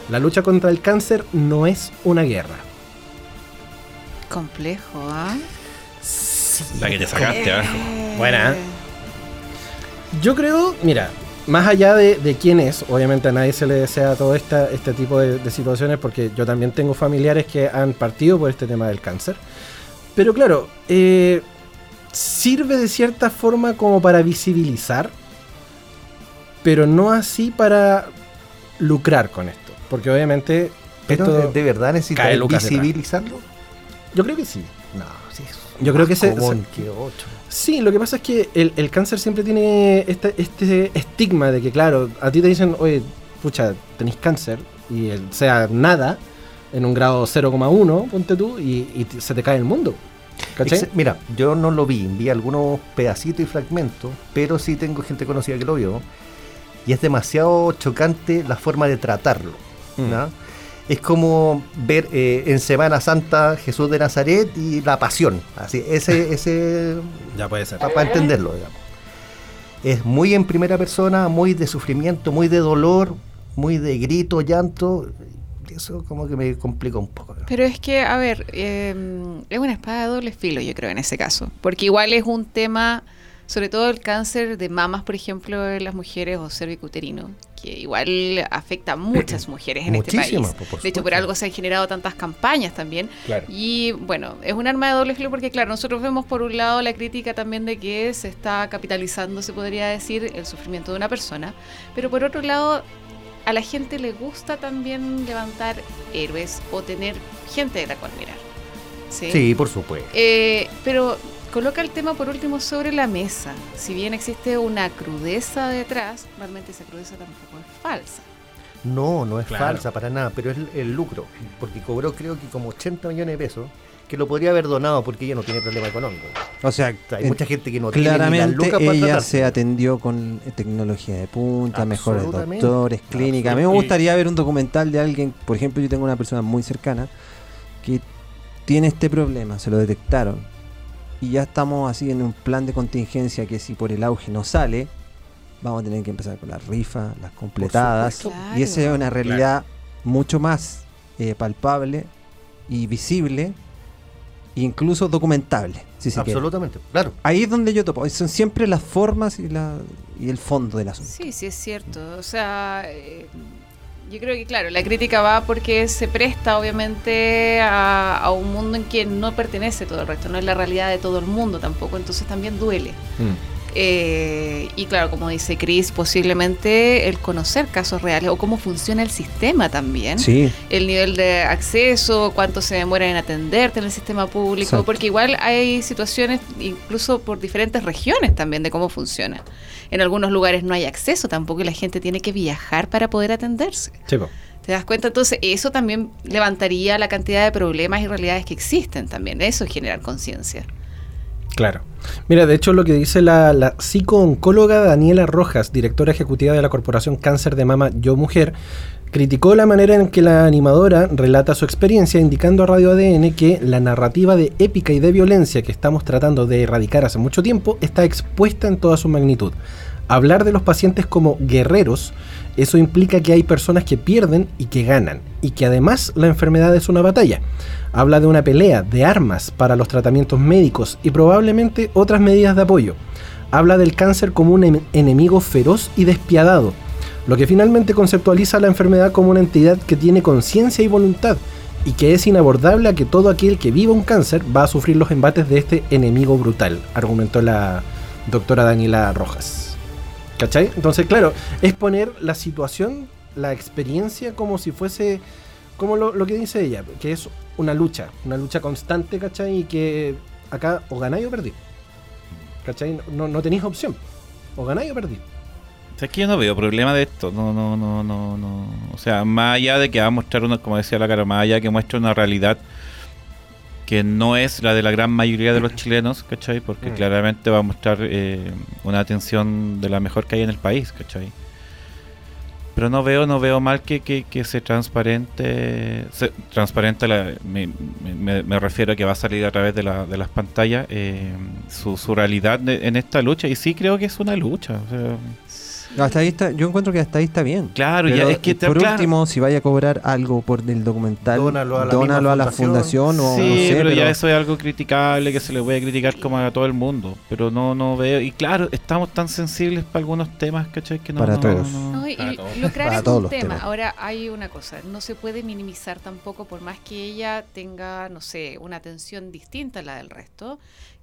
la lucha contra el cáncer no es una guerra. Complejo, ¿ah? La que te sacaste, ¿ah? Buena. Yo creo, mira, más allá de, de quién es, obviamente a nadie se le desea todo esta, este tipo de, de situaciones porque yo también tengo familiares que han partido por este tema del cáncer. Pero claro, eh, sirve de cierta forma como para visibilizar, pero no así para lucrar con esto. Porque obviamente Pero esto- de, de verdad detrás. visibilizarlo. yo creo que sí. No, sí. es Yo creo que se- que ocho. Sí, lo que pasa es que el, el cáncer siempre tiene este, este estigma de que, claro, a ti te dicen, oye, pucha, tenéis cáncer, y el, sea nada, en un grado 0,1, ponte tú, y, se te cae el mundo. ¿Cachai? Mira, yo no lo vi, vi algunos pedacitos y fragmentos, pero sí tengo gente conocida que lo vio. Y es demasiado chocante la forma de tratarlo. Mm. ¿no? Es como ver eh, en Semana Santa Jesús de Nazaret y la pasión. Así, ese, ese Ya puede ser. para entenderlo, digamos. Es muy en primera persona, muy de sufrimiento, muy de dolor, muy de grito, llanto. Eso como que me complica un poco. ¿no? Pero es que, a ver, eh, es una espada de doble filo, yo creo, en ese caso. Porque igual es un tema Sobre todo el cáncer de mamas, por ejemplo, en las mujeres o cervicuterino, que igual afecta a muchas mujeres en este país. Por- por de hecho, por algo se han generado tantas campañas también. Claro. Y bueno, es un arma de doble filo porque, claro, nosotros vemos por un lado la crítica también de que se está capitalizando, se podría decir, el sufrimiento de una persona, pero por otro lado, a la gente le gusta también levantar héroes o tener gente de la cual mirar. Sí. Sí, por supuesto. Eh, pero coloca el tema por último sobre la mesa. Si bien existe una crudeza detrás, realmente esa crudeza tampoco es falsa. No, no es Claro. falsa para nada, pero es el, el lucro, porque cobró creo que como 80 millones de pesos, que lo podría haber donado porque ella no tiene problema económico. O sea, O sea, hay en- mucha gente que no tiene claramente lucas para ella tratarse. se atendió con eh, tecnología de punta, mejores doctores, clínica. A mí me gustaría ver un documental de alguien, por ejemplo, yo tengo una persona muy cercana que tiene este problema, se lo detectaron. Y ya estamos así en un plan de contingencia que si por el auge no sale, vamos a tener que empezar con las rifas, las completadas. supuesto. Y esa es una realidad mucho más eh, palpable y visible, incluso documentable, si se quiere. Absolutamente, claro. Ahí es donde yo topo. Son siempre las formas y, la, y el fondo del asunto. Sí, sí es cierto. O sea, eh, yo creo que claro, la crítica va porque se presta obviamente a, un mundo en que no pertenece todo el resto, no es la realidad de todo el mundo tampoco, entonces también duele. Eh, y claro, como dice Chris, posiblemente el conocer casos reales o cómo funciona el sistema también. Sí, el nivel de acceso, cuánto se demora en atenderte en el sistema público, Exacto. porque igual hay situaciones incluso por diferentes regiones también de cómo funciona. En algunos lugares no hay acceso tampoco y la gente tiene que viajar para poder atenderse. Sí, po. ¿Te das cuenta? Entonces eso también levantaría la cantidad de problemas y realidades que existen también. Eso es generar conciencia. Claro. Mira, de hecho lo que dice la, la psico-oncóloga Daniela Rojas, directora ejecutiva de la Corporación Cáncer de Mama Yo Mujer, criticó la manera en que la animadora relata su experiencia, indicando a Radio ADN que la narrativa de épica y de violencia que estamos tratando de erradicar hace mucho tiempo está expuesta en toda su magnitud. Hablar de los pacientes como guerreros, eso implica que hay personas que pierden y que ganan, y que además la enfermedad es una batalla. Habla de una pelea de armas para los tratamientos médicos y probablemente otras medidas de apoyo. Habla del cáncer como un em- enemigo feroz y despiadado, lo que finalmente conceptualiza la enfermedad como una entidad que tiene conciencia y voluntad y que es inabordable a que todo aquel que viva un cáncer va a sufrir los embates de este enemigo brutal, argumentó la doctora Daniela Rojas. ¿Cachai? Entonces, claro, es poner la situación, la experiencia como si fuese, como lo, lo que dice ella, que es una lucha, una lucha constante, ¿cachai? Y que acá o ganáis o perdí. ¿Cachai? No, no tenéis opción. O ganáis o perdí. Es que yo no veo problema de esto. No, no, no, no, no. O sea, más allá de que va a mostrar una, como decía la cara, más allá de que muestre una realidad que no es la de la gran mayoría de los chilenos, ¿cachai? Porque Mm. claramente va a mostrar eh, una atención de la mejor que hay en el país, ¿cachai? Pero no veo, no veo mal que, que, que se transparente, se transparente la, me, me- me refiero a que va a salir a través de, la, de las pantallas eh, su, su realidad de- en esta lucha y sí creo que es una lucha. o sea, hasta ahí está, yo encuentro que hasta ahí está bien. Claro, ya Pero, es que te- por claro. último, si vaya a cobrar algo por el documental, Dónalo a la dónalo a la fundación. fundación o sí, no sé, pero, ya eso es algo criticable que se le voy a criticar como a todo el mundo. Pero no, no veo. Y claro, estamos tan sensibles para algunos temas, ¿cachai? Que no, Para no- todos. no- No, y Para todos. lucrar Para es todos un los tema. temas. Ahora hay una cosa, no se puede minimizar tampoco por más que ella tenga, no sé, una atención distinta a la del resto,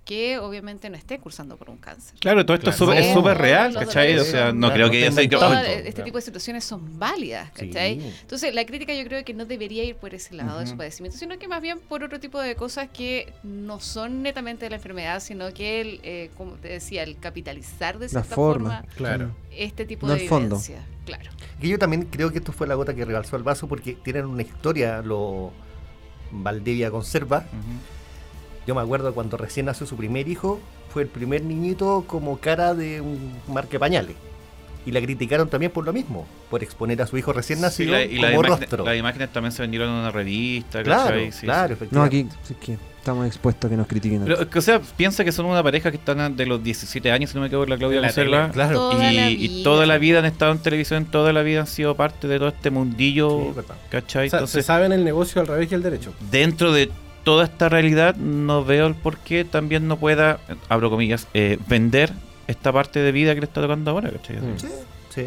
que obviamente no esté cursando por un cáncer. Claro, todo esto es súper- es Sí, súper real, ¿cachai? O sea, no creo que ella Toda- incógnito. este tipo de situaciones son válidas, Sí. ¿cachai? Entonces, la crítica yo creo que no debería ir por ese lado de su padecimiento, sino que más bien por otro tipo de cosas que no son netamente de la enfermedad, sino que, el, eh, como te decía, el capitalizar de La cierta forma. forma Claro. este tipo No de el fondo. vivencia. Claro. Que yo también creo que esto fue la gota que rebalsó el vaso porque tienen una historia, lo Valdivia Conserva. Yo me acuerdo cuando recién nació su primer hijo, fue el primer niñito como cara de un marque pañales. Y la criticaron también por lo mismo, por exponer a su hijo recién Sí, nacido la- y la como imagen- rostro. las imágenes también se vendieron en una revista, Claro, ¿cachai? Sí, claro, sí. No, efectivamente. aquí sí que estamos expuestos a que nos critiquen. Pero, o sea, piensa que son una pareja que están de los 17 años, si no me equivoco, la Claudia la tele, Claro. Toda y, la y vida. toda la vida han estado en televisión, toda la vida han sido parte de todo este mundillo, Sí, verdad. ¿cachai? O sea, se Entonces, sabe en el negocio al revés y al derecho. dentro de toda esta realidad, no veo el por qué también no pueda, abro comillas, eh, vender esta parte de vida que le está tocando ahora, ¿cachai? Mm. Sí, sí.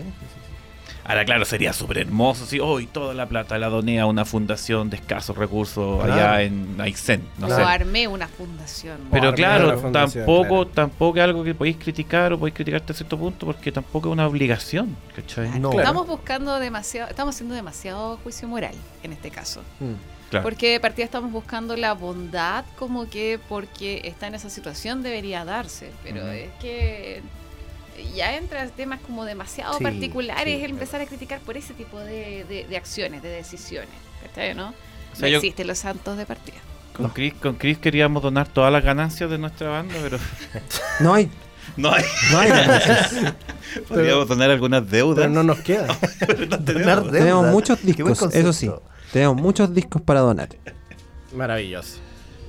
Ahora, claro, sería súper hermoso si hoy toda la plata la doné a una fundación de escasos recursos allá Claro. en Aysén, no o sé. armé una fundación. Pero claro, fundación, tampoco, claro. tampoco es algo que podéis criticar o podéis criticar hasta cierto punto porque tampoco es una obligación, ¿cachai? No. Estamos buscando demasiado, estamos haciendo demasiado juicio moral en este caso. Mm. Claro. Porque de partida estamos buscando la bondad como que porque está en esa situación debería darse. Pero es que ya entra temas como demasiado Sí, particulares sí, el claro. empezar a criticar por ese tipo de, de- de acciones, de decisiones. ¿Cachai, no? O No yo- existen los santos de partida. Con Chris, con Chris queríamos donar todas las ganancias de nuestra banda, pero No hay, no hay. no hay ganancias. Podríamos donar algunas deudas. Pero no nos queda. Donar Tenemos deuda. muchos discos, eso sí. Tenemos muchos discos para donar. Maravilloso.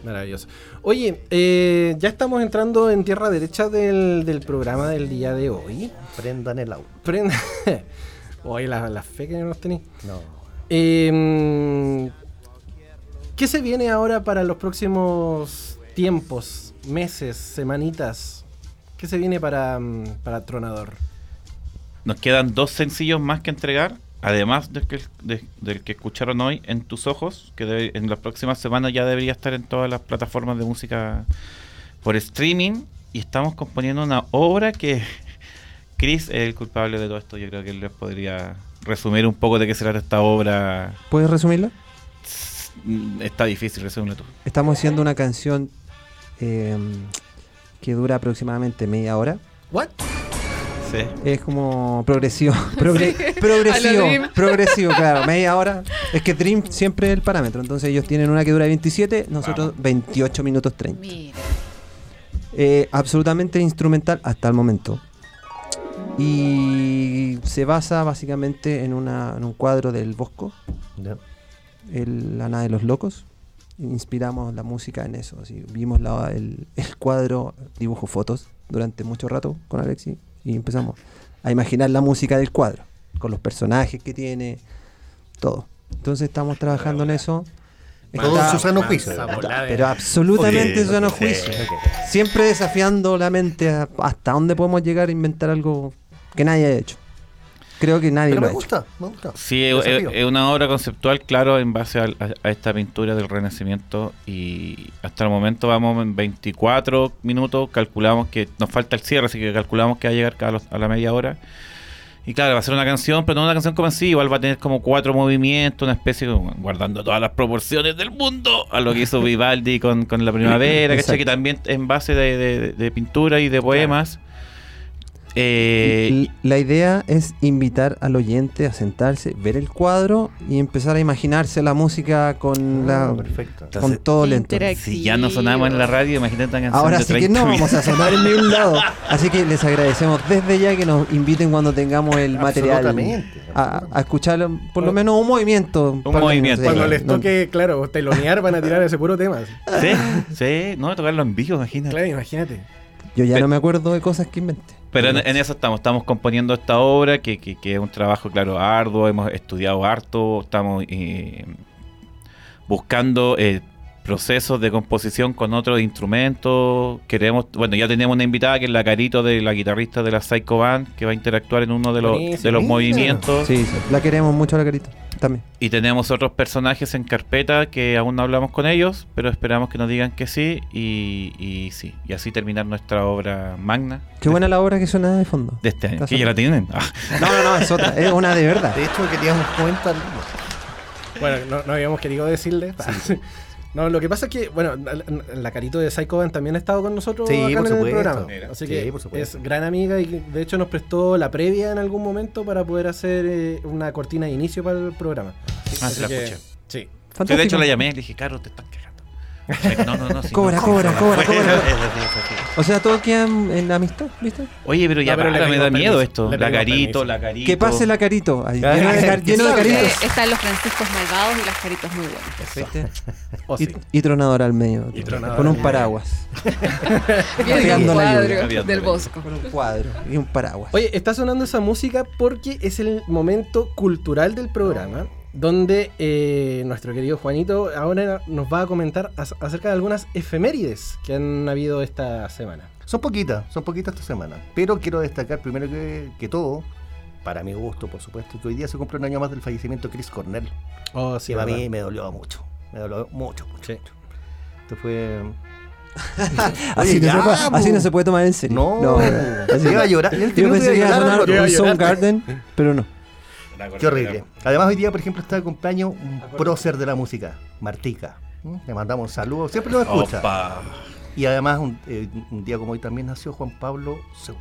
Maravilloso. Oye, eh, ya estamos entrando en tierra derecha del, del programa del día de hoy. Prendan el auto. Prenda. Oye, la, la fe que nos tenéis. No. Eh, ¿Qué se viene ahora para los próximos tiempos, meses, semanitas? ¿Qué se viene para, mm, para Tronador? Nos quedan dos sencillos más que entregar, además del que, de- del que escucharon hoy, En tus ojos, que debe- en las próximas semanas ya debería estar en todas las plataformas de música por streaming. Y estamos componiendo una obra que Chris es el culpable de todo esto. Yo creo que él les podría resumir un poco de qué se trata esta obra. ¿Puedes resumirla? Mm, Está difícil, resúmelo tú. Estamos haciendo una canción eh, que dura aproximadamente media hora. ¿What? Sí. Es como progresivo. progre- Sí, progresivo. Progresivo, claro. Media hora. Es que Dream siempre es el parámetro. Entonces ellos tienen una que dura 27, nosotros 28 minutos 30. Mira. Eh, absolutamente instrumental hasta el momento. Y se basa básicamente en, una, en un cuadro del Bosco, Ya. el, La nada de los locos. Inspiramos la música en eso. así, vimos la- el, el cuadro, dibujo fotos durante mucho rato con Alexi y empezamos a imaginar la música del cuadro, con los personajes que tiene, todo. Entonces estamos trabajando en eso. Todo Está- en su sano juicio. Pero absolutamente Sí, sano sí. juicio. Siempre desafiando la mente a- hasta dónde podemos llegar a inventar algo que nadie ha hecho. Creo que nadie Pero lo me ha hecho. gusta, me gusta. Sí, es, una obra conceptual, claro, en base a, a esta pintura del Renacimiento. Y hasta el momento vamos en 24 minutos. Calculamos que nos falta el cierre, así que calculamos que va a llegar a, los- a la media hora. Y claro, va a ser una canción, pero no una canción como así. Igual va a tener como cuatro movimientos, una especie, como, guardando todas las proporciones del mundo, a lo que hizo Vivaldi con, con la primavera, ¿cachai? Que también en base de, de- de pintura y de poemas. Eh, La idea es invitar al oyente a sentarse, ver el cuadro y empezar a imaginarse la música con la Ah, perfecto. con Entonces, todo lento. Si ya no sonamos en la radio, imagínate canción Ahora sí que 30 no vamos a sonar en ningún lado. Así que les agradecemos desde ya que nos inviten cuando tengamos el material a, a escuchar por lo menos un movimiento. Un movimiento. Cuando les No- toque, claro, telonear van a tirar ese puro tema. Sí, sí, no, tocarlo en vivo, imagínate. Claro, imagínate. yo ya no me acuerdo de cosas que inventé. Pero en, en eso estamos, estamos componiendo esta obra que, que- que es un trabajo, claro, arduo, hemos estudiado harto, estamos eh, buscando eh, procesos de composición con otros instrumentos, queremos, bueno, ya tenemos una invitada que es la Carito de la guitarrista de la Psycho Band, que va a interactuar en uno de los, de los Mira. movimientos. Sí, sí, la queremos mucho la carita. También. Y tenemos otros personajes en carpeta que aún no hablamos con ellos, pero esperamos que nos digan que sí y, y sí. Y así terminar nuestra obra magna Qué buena la obra que suena de fondo. de este año. Que ya la tienen. Ah, No, no, no, es otra, es una de verdad. De hecho, queríamos comentar. Bueno, no, no habíamos querido decirle. No, lo que pasa es que, bueno, la- carito de Psycho Band también ha estado con nosotros Sí, acá por en el supuesto. programa. Mira. Así Sí, que por supuesto. es gran amiga y de hecho nos prestó la previa en algún momento para poder hacer eh, una cortina de inicio para el programa. Ah, Así sí la que- escuché. Sí. Sí, de hecho la llamé y le dije, Caro, te estás cagando. No, no, no. sí, Cobra, no, cobra, cobra, cobra. O sea, todo queda en, en amistad, ¿viste? Oye, pero ya No, pero para, me da miedo esto. La carito, la carito. Que pase la carito. ahí, Ah, lleno de, car- lleno de Porque caritos. Están los franciscos malvados y las caritas muy buenas. ¿Viste? O Y, sí. y tronador al medio. Y tronador con un paraguas. Viene Pegando un la cuadro lluvia. del la bosco. Con un cuadro y un paraguas. Oye, está sonando esa música porque es el momento cultural del programa, donde eh, nuestro querido Juanito ahora nos va a comentar ac- acerca de algunas efemérides que han habido esta semana. Son poquitas, son poquitas esta semana. Pero quiero destacar primero que, que todo, para mi gusto, por supuesto, que hoy día se cumple un año más del fallecimiento de Chris Cornell. Oh, sí, que a verdad. mí me dolió mucho. Me dolió mucho, mucho. Sí. mucho. Esto fue. Así, Oye, no se ya, puede, así po. no se puede tomar en serio. No, así iba no. a llorar. Yo pensé que iba a sonar un Soundgarden, pero no. Qué horrible. Además, hoy día, por ejemplo, está de cumpleaños un prócer de la música, Martica. ¿Mm? Le mandamos un saludo, siempre lo escucha. Opa. Y además, un, eh, un día como hoy también nació Juan Pablo II.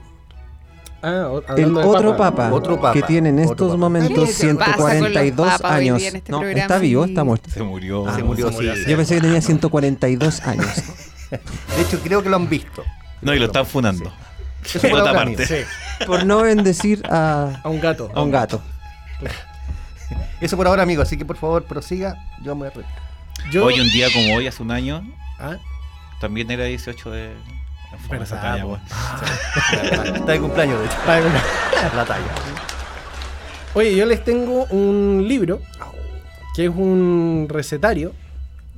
Ah, El de otro papa. papa, Otro papa, que tiene en estos momentos ¿Qué pasa con los 142 papas hoy día años. este no, programa? está vivo, está muerto. Se murió. se murió, sí. Yo pensé que tenía 142 años. De hecho, creo que lo han visto. No, y lo están funando. Eso Por otra parte. Por no bendecir a, A un gato. a un gato. Eso por ahora, amigo. Así que por favor, prosiga. Yo me voy a reír. Yo, Hoy, un día como hoy, hace un año, Ah, también era 18 de. Verdad, esa talla, pues. Está de cumpleaños, de hecho. está bien. La talla. Oye, yo les tengo un libro que es un recetario.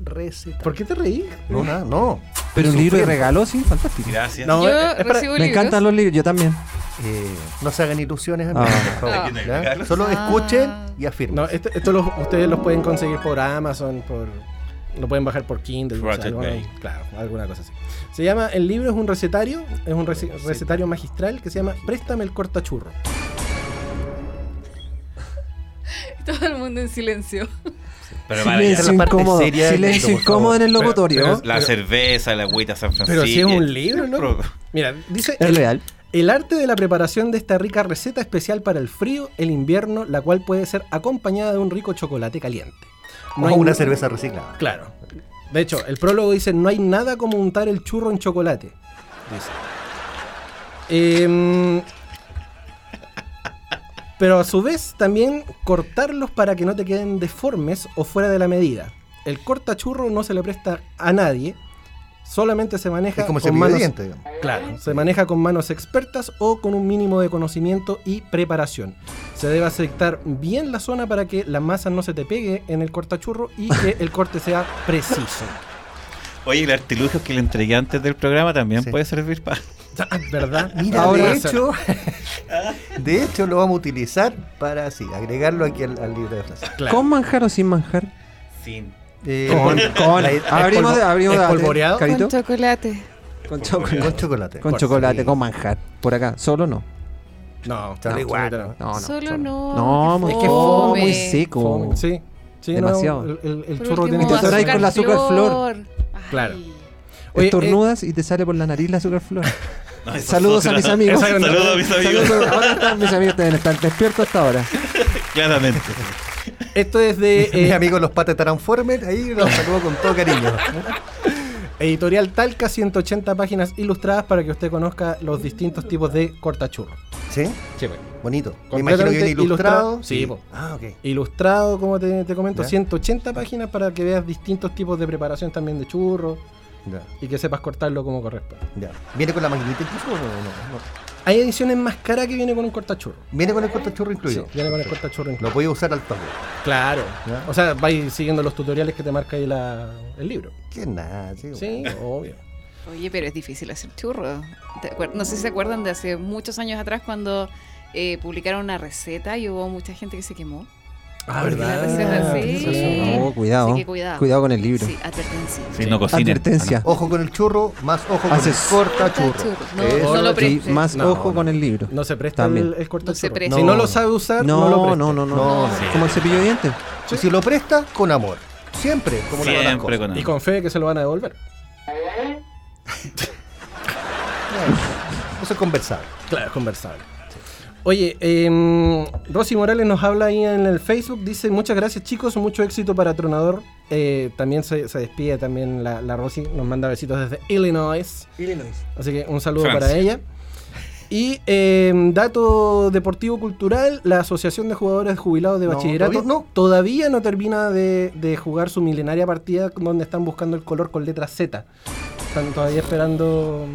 Receta. ¿Por qué te reí? No, nada, no. Pero un libro de regalo, sí, fantástico. Gracias. No, Yo eh, recibo Me libros. encantan los libros, yo también. Eh, no se hagan ilusiones, Ah. por favor. Ah. ¿ya? Solo Ah. escuchen y afirmen. No, esto, esto lo- ustedes los pueden conseguir por Amazon, por lo pueden bajar por Kindle, alguna- claro, alguna cosa así. Se llama, el libro es un recetario, es un rece- recetario magistral que se llama Préstame el cortachurro. Todo el mundo en silencio. Pero Silencio parte incómodo, silencio incómodo en el locutorio. pero- La cerveza, la agüita San Francisco. Pero si es un libro, ¿no? Mira, dice es el, real. El arte de la preparación de esta rica receta especial para el frío, el invierno, la cual puede ser acompañada de un rico chocolate caliente. O hay una na- cerveza reciclada. Claro. De hecho, el prólogo dice, no hay nada como untar el churro en chocolate. Dice. Em, pero a su vez también cortarlos para que no te queden deformes o fuera de la medida. El cortachurro no se le presta a nadie, solamente se maneja Es como con manos, digamos. Claro, se maneja con manos expertas o con un mínimo de conocimiento y preparación. Se debe aceptar bien la zona para que la masa no se te pegue en el cortachurro y que el corte sea preciso. Oye, el artilugio que le entregué antes del programa también Sí. puede servir para. Ah, ¿Verdad? Mira, Ahora de hecho, de hecho lo vamos a utilizar para así, agregarlo aquí al, al libro de frases. Claro. ¿Con manjar o sin manjar? Sin. Eh, Con, con. la- Abrimos, abrimos espolvoreado? Carito. Con chocolate. Con chocolate. con chocolate. Con chocolate, con manjar. Por acá, solo no. No, no, igual, absolutamente No, no. Solo solo. no. No, muy, qué que fome, muy seco. Fome, Sí, Demasiado. el, el- el Por churro último, tiene que ser. con la azúcar flor. Ay. Claro. Oye, Estornudas y te sale por la nariz la azúcar flor. No, Saludos es a mis amigos. Saludos a mis amigos. Saludos. Ahora están, mis amigos deben estar despiertos hasta ahora. Claramente. Esto es de Mis eh, amigos los patas Transformers, ahí los saludo con todo cariño. Editorial Talca, 180 páginas ilustradas para que usted conozca los distintos tipos de cortachurro. ¿Sí? Sí, pues. Bonito. Me imagino que viene ilustrado. ilustrado. Sí, po. Ah, ok. Ilustrado, como te, te comento, Ya. 180 páginas para que veas distintos tipos de preparación también de churro Ya, y que sepas cortarlo como corresponde. ya. ¿Viene con la maquinita incluso o no? no, no? Hay ediciones más caras que viene con un cortachurro. ¿Viene con el cortachurro Sí, incluido? viene con el cortachurro incluido. Lo voy a usar al toque. Claro. Ya. O sea, vais siguiendo los tutoriales que te marca ahí la, el libro. Que nada, sí. Sí, obvio. Oye, pero es difícil hacer churros. ¿Te acuer- No sé si se acuerdan de hace muchos años atrás cuando eh, publicaron una receta y hubo mucha gente que se quemó. Ah, la sí. No, cuidado. Así que cuidado. Cuidado con el libro. Sí, advertencia. Sí, no. Advertencia. Ojo con el churro, más ojo con Haces- el cortachurro. Cortachurro. No, Eso. no lo Y preste. más No, ojo con el libro. No se presta También. el, el cortachurro. No se presta. Si No, no lo no. sabe usar, no, lo No, preste. no, no, no. No, sí. Como el cepillo de dientes. Y si lo presta, con amor. Siempre, como Siempre con Y con fe que se lo van a devolver. Eso es conversar. Claro, es conversable. Oye, eh, Rosy Morales nos habla ahí en el Facebook, dice muchas gracias chicos, mucho éxito para Tronador. Eh, también se, se despide también la, la Rosy, nos manda besitos desde Illinois. Así que un saludo Francia. para ella. Y eh, dato deportivo cultural, la Asociación de Jugadores Jubilados de No, Bachillerato todavía no. todavía no termina de, de jugar su milenaria partida donde están buscando el color con letra Z. Están todavía esperando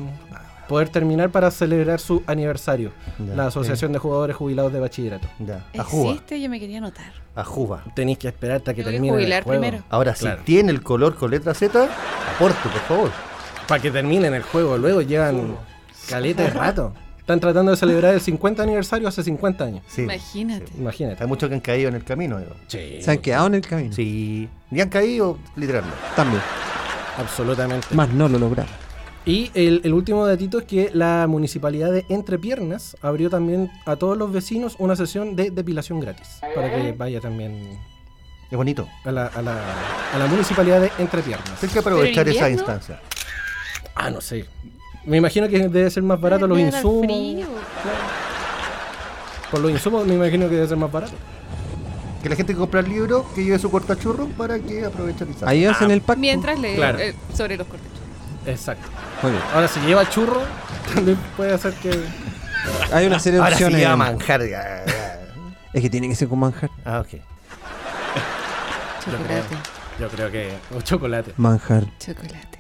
poder terminar para celebrar su aniversario. Ya, la Asociación de Jugadores Jubilados de Bachillerato. Ya, a Juba. Existe, yo me quería anotar. A Juba. Tenéis que esperar hasta que termine el jubilar juego. primero. Ahora, Claro. si tiene el color con letra Z, aporte, por favor. Para que terminen el juego. Luego llevan Caleta de rato. Están tratando de celebrar el 50 aniversario hace 50 años. Sí. Imagínate. Imagínate. Hay muchos que han caído en el camino. digo. Sí, Se han quedado en el camino. Sí. Y han caído literalmente. También. absolutamente. Más no lo lograron. Y el, el último datito es que la municipalidad de Entrepiernas abrió también a todos los vecinos una sesión de depilación gratis. Para que vaya también Es bonito. a la, a la, a la municipalidad de Entrepiernas. Hay que aprovechar ¿Pero en esa instancia. Ah, no sé. Me imagino que debe ser más barato los insumos. frío. Por los insumos me imagino que debe ser más barato. Que la gente que compra el libro, que lleve su cortachurro para que aproveche el instancia. Ahí hacen el pack. Mientras lee Claro. eh, sobre los cortes. Exacto. Muy bien. Ahora, si lleva churro, también puede hacer que. Hay una serie de Ahora opciones. ya manjar. ya, ya. es que tiene que ser con manjar. Ah, ok. Chocolate. Yo creo que. O chocolate. Manjar. Chocolate.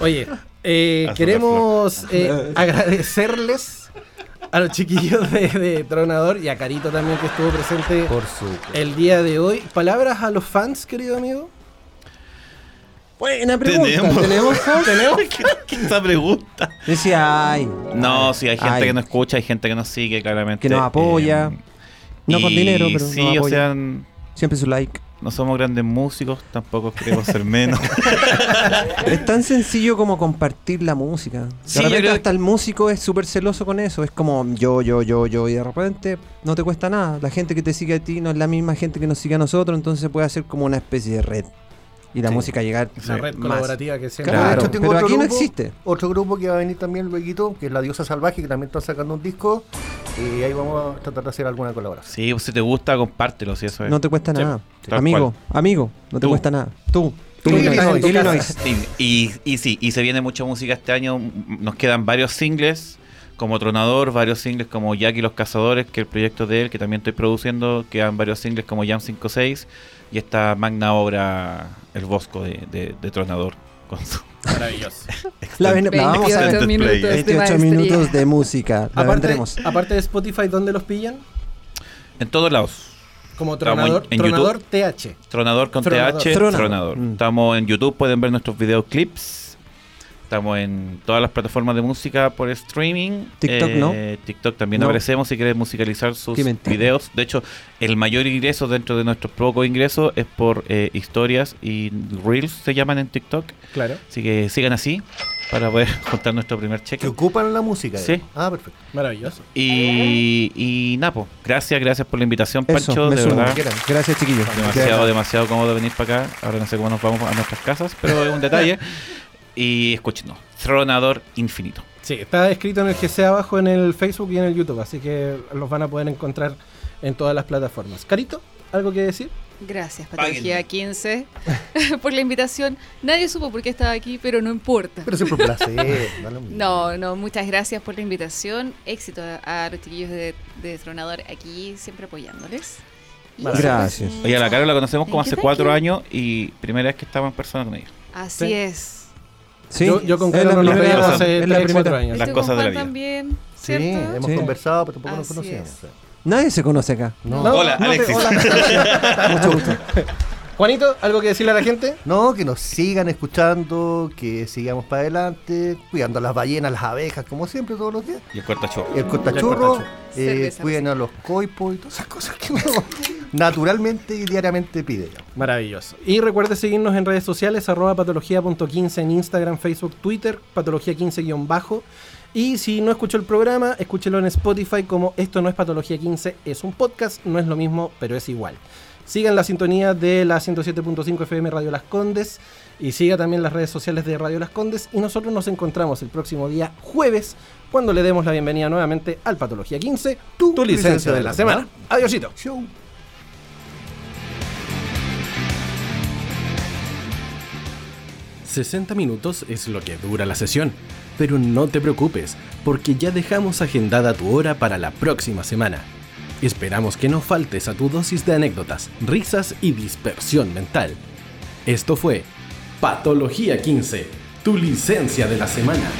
Oye, eh, queremos eh, agradecerles a los chiquillos de, de Tronador y a Carito también que estuvo presente Por su. el día de hoy. Palabras a los fans, querido amigo. Buena pregunta. Tenemos. ¿Tenemos? ¿Tenemos? ¿Qué esta pregunta? Decía, ay. No, sí, hay gente Ay. que no escucha, hay gente que nos sigue, claramente. Que nos apoya. Eh, No con dinero, pero Sí, nos o apoya. sea, Siempre su like. no somos grandes músicos, tampoco queremos ser menos. Es tan sencillo como compartir la música. De Sí, repente hasta el músico es súper celoso con eso. Es como yo, yo, yo, yo. Y de repente no te cuesta nada. La gente que te sigue a ti no es la misma gente que nos sigue a nosotros. Entonces puede hacer como una especie de red. Y la Sí. música llegar La red más. colaborativa que siempre. Claro, tengo pero otro aquí no grupo- existe. Otro grupo que va a venir también luego, que es La Diosa Salvaje, que también está sacando un disco. Y ahí vamos a tratar de hacer alguna colaboración. Sí, pues, si te gusta, compártelo, si eso es. No te cuesta Sí, nada. tal Amigo, amigo, no te Tú. cuesta nada. Tú. Tú, Illinois. Illinois, tu Illinois. Y, y, y sí, y se viene mucha música este año. Nos quedan varios singles como Tronador, varios singles como Jack y los Cazadores, que es el proyecto de él, que también estoy produciendo. Quedan varios singles como Jam 56 y esta magna obra El Bosco de, de- de Tronador. Con su Maravilloso. La, ven- la vamos a 28 ver. minutos de 28 maestría. minutos de música. La Aparte, vendremos. aparte de Spotify, ¿dónde los pillan? En todos lados. Como Tronador, en Tronador TH. Tronador con Tronador. TH, Tronador. Tronador. Mm. Estamos en YouTube, pueden ver nuestros videoclips. Estamos en todas las plataformas de música por streaming. TikTok, ¿no? TikTok también No. aparecemos si quieres musicalizar sus videos. De hecho, el mayor ingreso dentro de nuestros pocos ingresos es por eh, historias y reels se llaman en TikTok. Claro. Así que sigan así para poder contar nuestro primer Que cheque. ocupan la música. Sí. eh. Ah, perfecto. Maravilloso. Y, y Napo, gracias, gracias por la invitación, Eso, Pancho. me De sumo. verdad. Gracias, chiquillos. Demasiado, demasiado cómodo venir para acá. Ahora no sé cómo nos vamos a nuestras casas, pero es un detalle. Y escúchenos, Tronador Infinito. Sí, está escrito en el GC abajo en el Facebook y en el YouTube, así que los van a poder encontrar en todas las plataformas. Carito, ¿algo que decir? Gracias, Patología 15, por la invitación. Nadie supo por qué estaba aquí, pero no importa. Pero siempre un placer. No, no, muchas gracias por la invitación. Éxito a, a los chiquillos de, de Tronador aquí, siempre apoyándoles. Y Gracias. Oye, a la Caro la conocemos como hace cuatro años y primera vez que estamos en persona con ella. Así Sí. es. Sí, yo, yo con es Caro la no nos primera- veíamos hace es la 3, 4 primera. años. Las cosas de la vida. también, Sí, ¿cierto? hemos Sí. conversado, pero tampoco nos conocíamos. Nadie se conoce acá. No. No, Hola, no te- Alexis. hola. Mucho gusto. Juanito, ¿algo que decirle a la gente? No, que nos sigan escuchando, que sigamos para adelante, cuidando a las ballenas, las abejas, como siempre, todos los días. Y el cortachorro. El cortachurro, cortachurro. eh, cuiden a los coipos y todas esas cosas que uno naturalmente y diariamente pide. Maravilloso. Y recuerde seguirnos en redes sociales, arroba patología.15 en Instagram, Facebook, Twitter, patología15-bajo. Y si no escuchó el programa, escúchelo en Spotify como Esto no es Patología 15, es un podcast, no es lo mismo, pero es igual. Sigan la sintonía de la 107.5 FM Radio Las Condes y siga también las redes sociales de Radio Las Condes y nosotros nos encontramos el próximo día jueves cuando le demos la bienvenida nuevamente al Patología 15, tu, licencia de la semana. Adiósito. Show. ...60 minutos es lo que dura la sesión. Pero no te preocupes, porque ya dejamos agendada tu hora para la próxima semana. Esperamos que no faltes a tu dosis de anécdotas, risas y dispersión mental. Esto fue Patología 15, tu licencia de la semana.